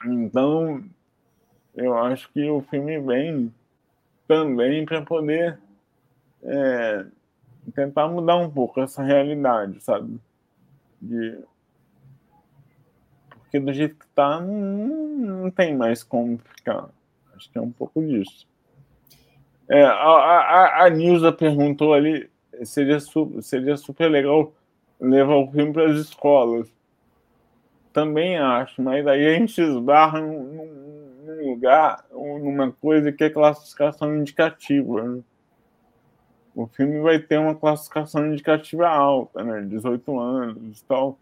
Então, eu acho que o filme vem também para poder é, tentar mudar um pouco essa realidade, sabe? De... Porque do jeito que tá, não, não tem mais como ficar. Acho que é um pouco disso. É, a, a, a Nilza perguntou ali, seria, seria super legal levar o filme para as escolas. Também acho, mas aí a gente esbarra num, num lugar, numa coisa que é classificação indicativa. Né? O filme vai ter uma classificação indicativa alta, né? 18 anos e tal.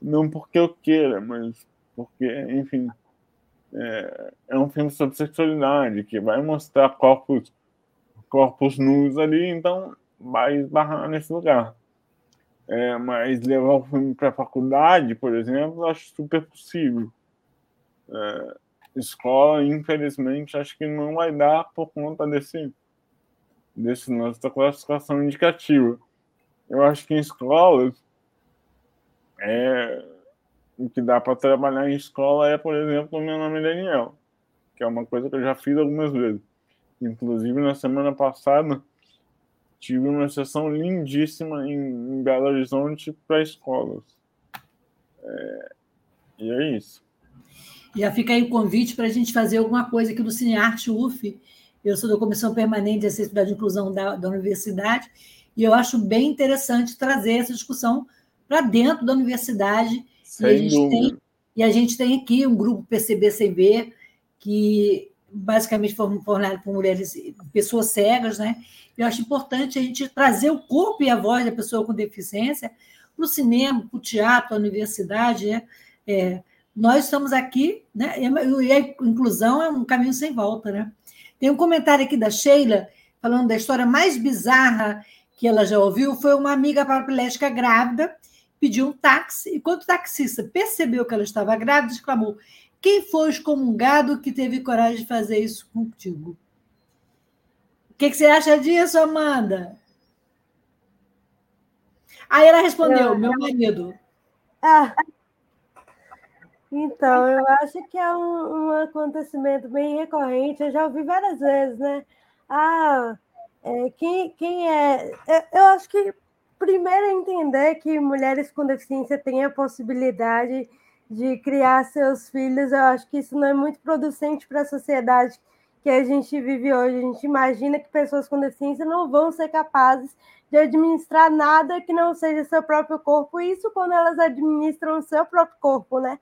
Não porque eu queira, mas porque, enfim, é, é um filme sobre sexualidade que vai mostrar corpos, corpos nus ali, então vai esbarrar nesse lugar. É, mas levar o filme para a faculdade, por exemplo, acho super possível. É, escola, infelizmente, acho que não vai dar por conta desse, desse nossa classificação indicativa. Eu acho que em escolas, é, o que dá para trabalhar em escola é, por exemplo, o meu nome é Daniel, que é uma coisa que eu já fiz algumas vezes. Inclusive, na semana passada, tive uma sessão lindíssima em, em Belo Horizonte para escolas. É, e é isso. Já fica aí o convite para a gente fazer alguma coisa aqui no Cinearte UF. Eu sou da Comissão Permanente de Acessibilidade e Inclusão da, da Universidade, e eu acho bem interessante trazer essa discussão para dentro da universidade. Sem e a, gente tem, e a gente tem aqui um grupo PCBCB que basicamente formado por mulheres, pessoas cegas, né? Eu acho importante a gente trazer o corpo e a voz da pessoa com deficiência para o cinema, para o teatro, para a universidade. Né? É, nós estamos aqui, né? E a inclusão é um caminho sem volta, né? Tem um comentário aqui da Sheila falando da história mais bizarra que ela já ouviu. Foi uma amiga paraplégica grávida, pediu um táxi, e quando o taxista percebeu que ela estava grávida, exclamou: Quem foi excomungado que teve coragem de fazer isso contigo? que, que você acha disso, Amanda? Aí ela respondeu, eu... meu marido. Ah, então, eu acho que é um, um, acontecimento bem recorrente, eu já ouvi várias vezes, né? Ah, é, quem, quem é. Eu acho que primeiro é entender que mulheres com deficiência têm a possibilidade de criar seus filhos, eu acho que isso não é muito producente para a sociedade que a gente vive hoje. A gente imagina que pessoas com deficiência não vão ser capazes de administrar nada que não seja seu próprio corpo, isso quando elas administram o seu próprio corpo, né?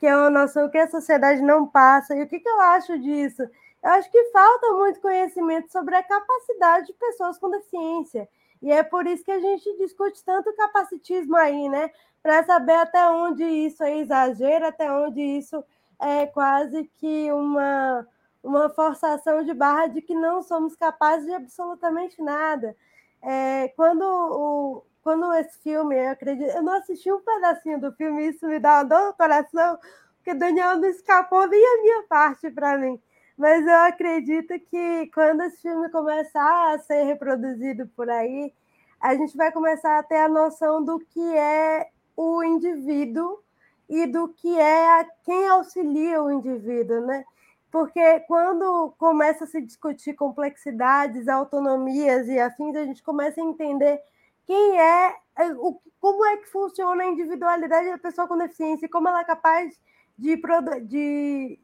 Que é uma noção que a sociedade não passa. E o que, que eu acho disso? Eu acho que falta muito conhecimento sobre a capacidade de pessoas com deficiência. E é por isso que a gente discute tanto capacitismo aí, né? Para saber até onde isso é exagero, até onde isso é quase que uma, uma forçação de barra de que não somos capazes de absolutamente nada. É, quando, o, quando esse filme, eu acredito, eu não assisti um pedacinho do filme, isso me dá uma dor no coração, porque Daniel não escapou nem a minha parte para mim. Mas eu acredito que quando esse filme começar a ser reproduzido por aí, a gente vai começar a ter a noção do que é o indivíduo e do que é a, quem auxilia o indivíduo, né? Porque quando começa a se discutir complexidades, autonomias e afins, a gente começa a entender quem é, é o, como é que funciona a individualidade da pessoa com deficiência, como ela é capaz de, de,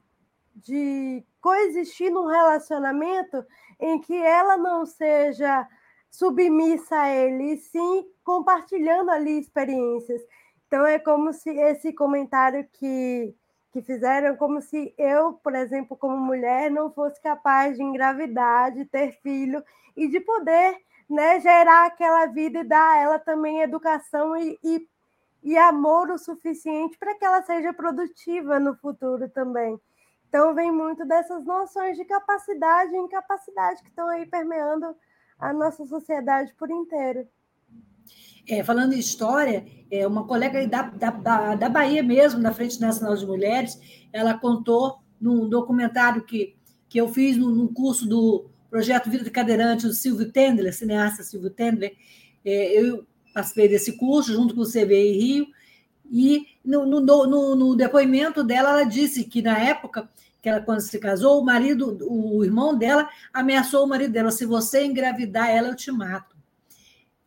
de coexistir num relacionamento em que ela não seja submissa a ele, e sim compartilhando ali experiências. Então é como se esse comentário que, que fizeram, como se eu, por exemplo, como mulher, não fosse capaz de engravidar, de ter filho e de poder né, gerar aquela vida e dar a ela também educação e, e, e amor o suficiente para que ela seja produtiva no futuro também. Então vem muito dessas noções de capacidade e incapacidade que estão aí permeando a nossa sociedade por inteiro. É, falando em história, é, uma colega da, da, da Bahia mesmo, da Frente Nacional de Mulheres, ela contou num documentário que, que eu fiz num curso do projeto Vida de Cadeirante do Silvio Tendler, cineasta Silvio Tendler. É, eu participei desse curso junto com o CBI Rio, e no, no, no, no, depoimento dela, ela disse que na época que ela quando se casou, o marido, o irmão dela ameaçou o marido dela: se você engravidar ela, eu te mato.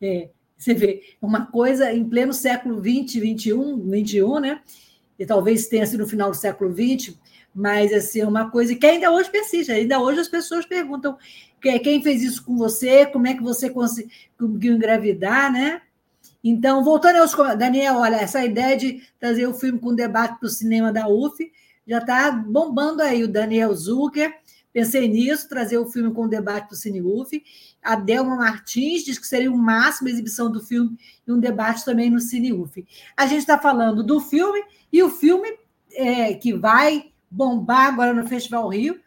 É, você vê, uma coisa em pleno século XX, XXI, XXI, né? E talvez tenha sido no final do século XX, mas assim, é uma coisa que ainda hoje persiste. Ainda hoje as pessoas perguntam quem fez isso com você, como é que você conseguiu engravidar, né? Então, voltando aos Daniel, olha, essa ideia de trazer o filme com debate para o cinema da UF já está bombando aí. O Daniel Zucker Pensei nisso, trazer o filme com debate para o CineUF. A Delma Martins diz que seria o máximo a exibição do filme e um debate também no CineUF. A gente está falando do filme e o filme é, que vai bombar agora no Festival Rio,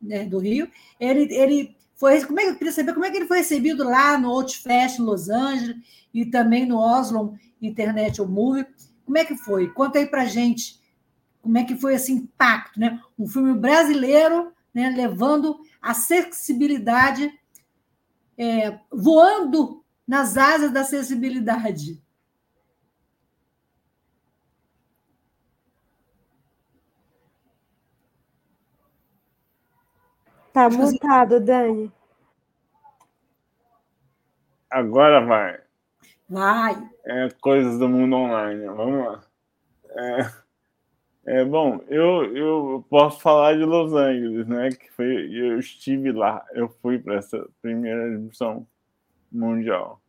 né, do Rio, ele, ele foi. Como é que eu queria saber como é que ele foi recebido lá no Outfest em Los Angeles e também no Oslo Internet Movie? Como é que foi? Conta aí para gente como é que foi esse impacto, né? Um filme brasileiro né, levando acessibilidade, é, voando nas asas da acessibilidade. Tá mutado, Dani. Agora vai. Vai. É coisas do mundo online. Vamos lá. É... É, bom, eu, eu posso falar de Los Angeles, né? Que foi, eu estive lá, eu fui para essa primeira edição mundial.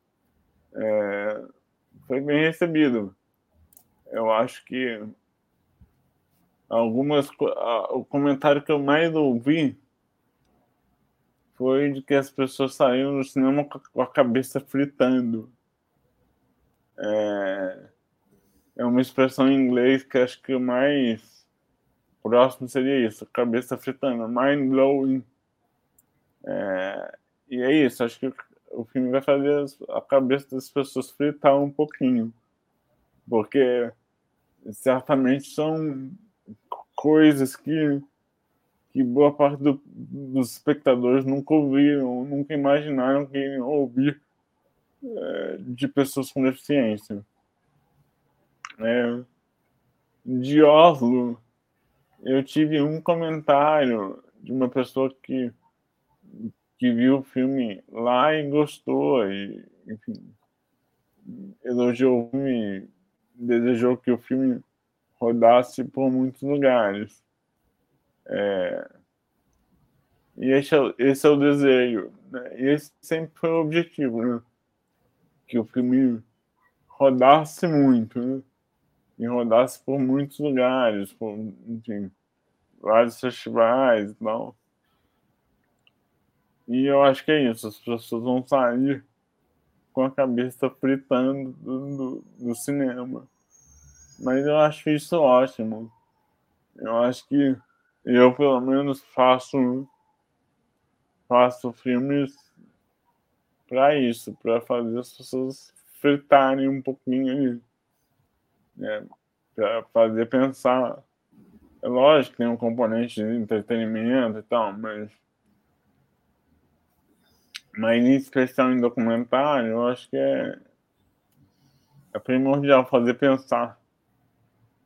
É, foi bem recebido. Eu acho que algumas o comentário que eu mais ouvi foi de que as pessoas saíram do cinema com a cabeça fritando. É, é uma expressão em inglês que acho que mais próximo seria isso, cabeça fritando, mind blowing. É, e é isso, acho que o filme vai fazer a cabeça das pessoas fritar um pouquinho, porque certamente são coisas que, que boa parte do, dos espectadores nunca ouviram, nunca imaginaram que iriam ouvir é, de pessoas com deficiência é, de Oslo, eu tive um comentário de uma pessoa que, que viu o filme lá e gostou, e, enfim, elogiou o filme, desejou que o filme rodasse por muitos lugares. É, E esse é, esse é o desejo. Né? E esse sempre foi o objetivo, né? Que o filme rodasse muito, né? E rodasse por muitos lugares, por, enfim, vários festivais e tal. E eu acho que é isso, as pessoas vão sair com a cabeça fritando do, do, do cinema. Mas eu acho isso ótimo. Eu acho que eu, pelo menos, faço, faço filmes para isso, para fazer as pessoas fritarem um pouquinho ali. Né? Para fazer pensar. É lógico que tem um componente de entretenimento e tal, mas. Mas em questão em documentário, eu acho que é, é primordial fazer pensar.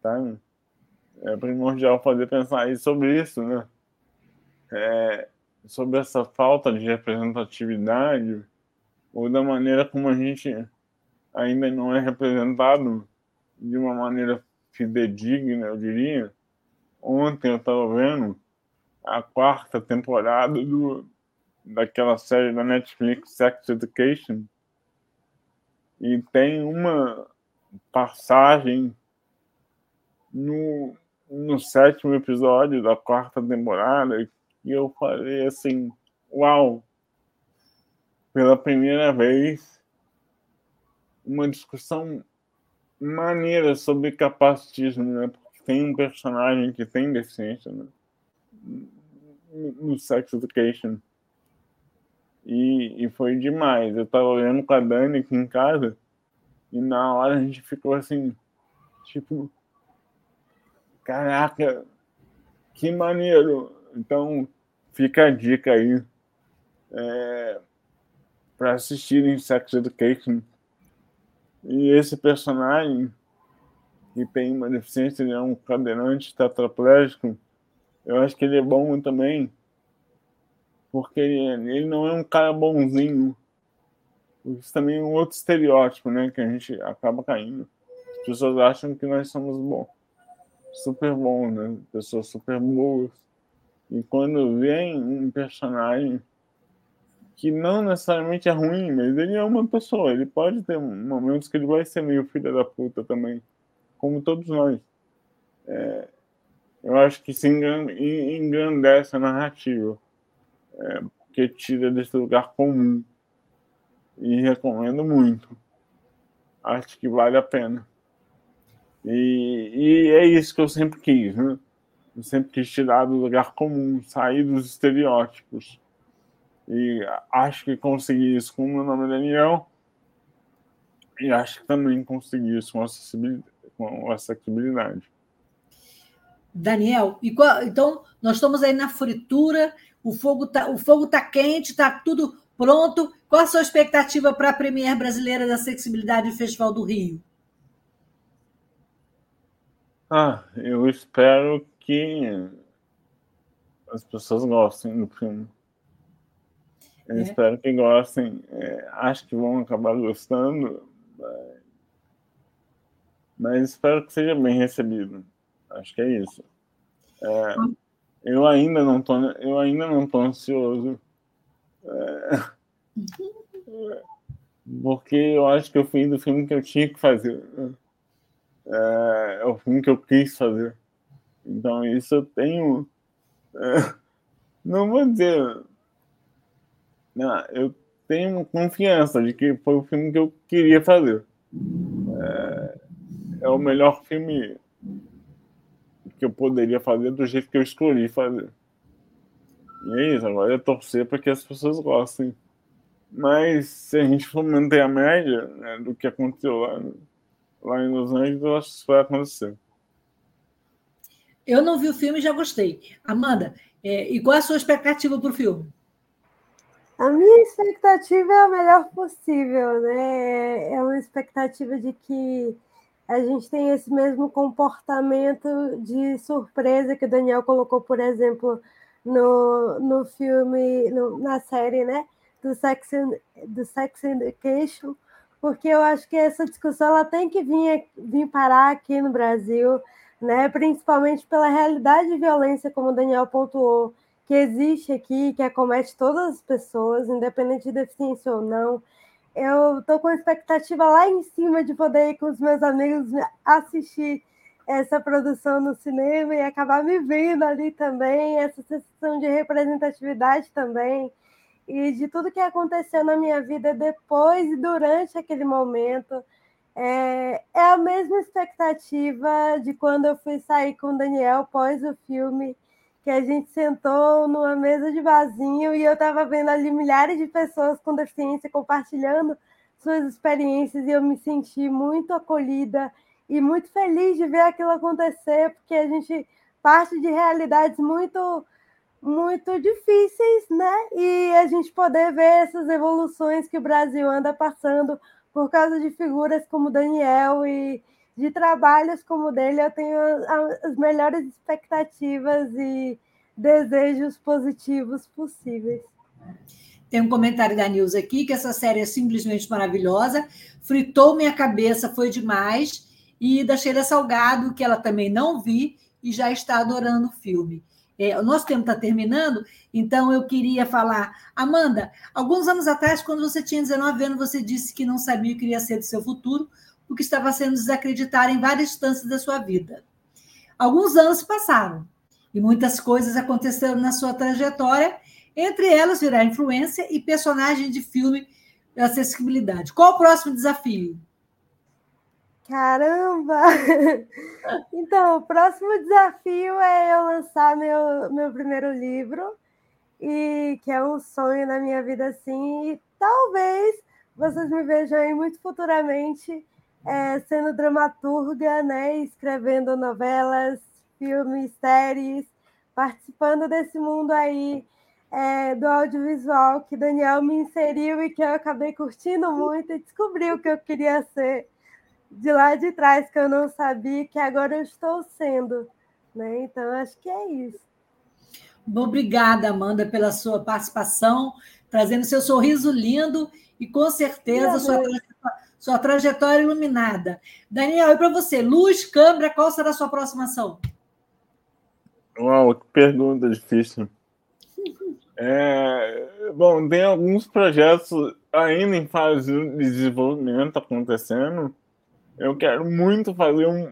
Tá? É primordial fazer pensar sobre isso, né? É, sobre essa falta de representatividade ou da maneira como a gente ainda não é representado de uma maneira fidedigna, eu diria. Ontem eu estava vendo a quarta temporada do, daquela série da Netflix, Sex Education, e tem uma passagem no, no sétimo episódio da quarta temporada e eu falei assim, uau, pela primeira vez uma discussão maneira sobre capacitismo, né? Porque tem um personagem que tem deficiência, né? No Sex Education. E, e foi demais. Eu tava olhando com a Dani aqui em casa e na hora a gente ficou assim, tipo, caraca, que maneiro. Então, fica a dica aí é, para assistirem Sex Education e esse personagem, que tem uma deficiência, ele é um cadeirante tetraplégico, eu acho que ele é bom também, porque ele, ele não é um cara bonzinho. Isso também é um outro estereótipo, né, que a gente acaba caindo. As pessoas acham que nós somos bons, super bons, né, pessoas super boas. E quando vem um personagem que não necessariamente é ruim, mas ele é uma pessoa. Ele pode ter momentos que ele vai ser meio filho da puta também, como todos nós. É, eu acho que se engrandece a narrativa, é, porque tira desse lugar comum. E recomendo muito. Acho que vale a pena. E, e é isso que eu sempre quis, né? Eu sempre quis tirar do lugar comum, sair dos estereótipos e acho que consegui isso com o meu nome Daniel. E acho que também consegui isso com acessibilidade. Com acessibilidade. Daniel, qual, então nós estamos aí na fritura, o fogo está o fogo tá quente, está tudo pronto. Qual a sua expectativa para a Premier Brasileira da Acessibilidade Festival do Rio? Ah, eu espero que as pessoas gostem do filme. Eu é. espero que gostem. É, acho que vão acabar gostando. Mas... mas espero que seja bem recebido. Acho que é isso. É, eu ainda não tô, eu ainda não tô ansioso. É, porque eu acho que eu fiz o filme que eu tinha que fazer. É, é o filme que eu quis fazer. Então isso eu tenho. É, não vou dizer não, eu tenho confiança de que foi o filme que eu queria fazer. É, é o melhor filme que eu poderia fazer do jeito que eu escolhi fazer. E é isso, agora é torcer para que as pessoas gostem. Mas se a gente for manter a média né, do que aconteceu lá, lá em Los Angeles, eu acho que isso vai acontecer. Eu não vi o filme e já gostei. Amanda, é, e qual é a sua expectativa para o filme? A minha expectativa é a melhor possível, né? É uma expectativa de que a gente tem esse mesmo comportamento de surpresa que o Daniel colocou, por exemplo, no, no filme, no, na série, né? Do Sex, do Sex Education, porque eu acho que essa discussão ela tem que vir, vir parar aqui no Brasil, né? Principalmente pela realidade de violência, como o Daniel pontuou, que existe aqui, que acomete todas as pessoas, independente de deficiência ou não. Eu estou com expectativa lá em cima de poder ir com os meus amigos assistir essa produção no cinema e acabar me vendo ali também, essa sensação de representatividade também, e de tudo que aconteceu na minha vida depois e durante aquele momento. É, é a mesma expectativa de quando eu fui sair com o Daniel após o filme, que a gente sentou numa mesa de vasinho e eu estava vendo ali milhares de pessoas com deficiência compartilhando suas experiências e eu me senti muito acolhida e muito feliz de ver aquilo acontecer, porque a gente parte de realidades muito muito difíceis, né? E a gente poder ver essas evoluções que o Brasil anda passando por causa de figuras como Daniel e de trabalhos como o dele, eu tenho as melhores expectativas e desejos positivos possíveis. Tem um comentário da Nilza aqui que essa série é simplesmente maravilhosa, fritou minha cabeça, foi demais e da Sheila Salgado, que ela também não vi e já está adorando o filme. É, o nosso tempo está terminando, então eu queria falar. Amanda, alguns anos atrás, quando você tinha 19 anos, você disse que não sabia o que queria ser do seu futuro, porque estava sendo desacreditada em várias instâncias da sua vida. Alguns anos passaram e muitas coisas aconteceram na sua trajetória, entre elas virar influência e personagem de filme acessibilidade. Qual o próximo desafio? Caramba! Então, o próximo desafio é eu lançar meu, meu primeiro livro, e que é um sonho na minha vida, assim, e talvez vocês me vejam aí muito futuramente é, sendo dramaturga, né, escrevendo novelas, filmes, séries, participando desse mundo aí é, do audiovisual que Daniel me inseriu e que eu acabei curtindo muito e descobri o que eu queria ser de lá de trás que eu não sabia que agora eu estou sendo, né? Então acho que é isso. Obrigada, Amanda, pela sua participação, trazendo seu sorriso lindo e com certeza sua, sua trajetória iluminada. Daniel, e para você, luz, câmera, qual será a sua próxima ação? Uau, que pergunta difícil. É, bom, tem alguns projetos ainda em fase de desenvolvimento acontecendo. Eu quero muito fazer um,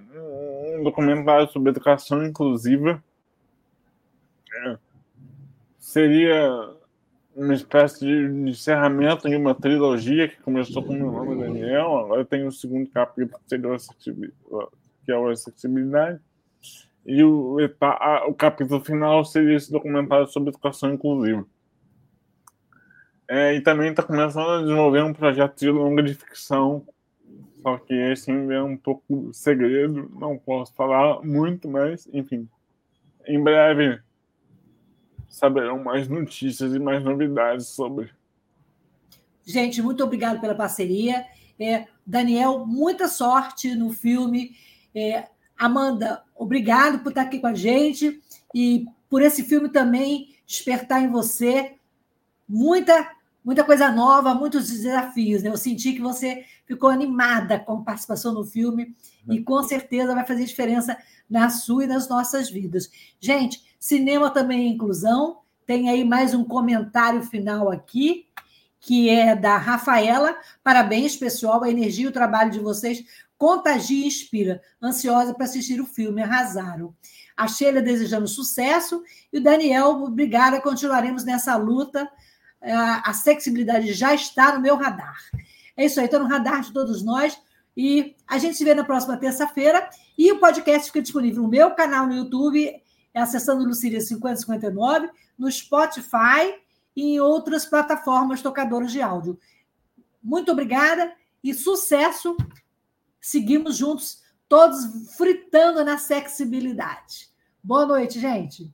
um documentário sobre educação inclusiva. É. Seria uma espécie de encerramento de uma trilogia que começou com o meu nome Daniel, agora tem o segundo capítulo que, é a acessibilidade, e o, o capítulo final seria esse documentário sobre educação inclusiva. É, e também está começando a desenvolver um projeto de longa de ficção só que esse ainda é um pouco segredo, não posso falar muito, mas enfim. Em breve saberão mais notícias e mais novidades sobre. Gente, muito obrigado pela parceria. É, Daniel, muita sorte no filme. É, Amanda, obrigado por estar aqui com a gente e por esse filme também despertar em você muita muita coisa nova, muitos desafios. Né? Eu senti que você ficou animada com a participação no filme e com certeza vai fazer diferença na sua e nas nossas vidas. Gente, cinema também é inclusão. Tem aí mais um comentário final aqui, que é da Rafaela. Parabéns, pessoal. A energia e o trabalho de vocês contagia e inspira. Ansiosa para assistir o filme, arrasaram. A Sheila desejando sucesso e o Daniel, obrigada. Continuaremos nessa luta a acessibilidade já está no meu radar. É isso aí, está no radar de todos nós. E a gente se vê na próxima terça-feira. E o podcast fica disponível no meu canal no YouTube, é acessando Lucília 5059, no Spotify e em outras plataformas tocadoras de áudio. Muito obrigada e sucesso. Seguimos juntos, todos fritando na sexibilidade. Boa noite, gente.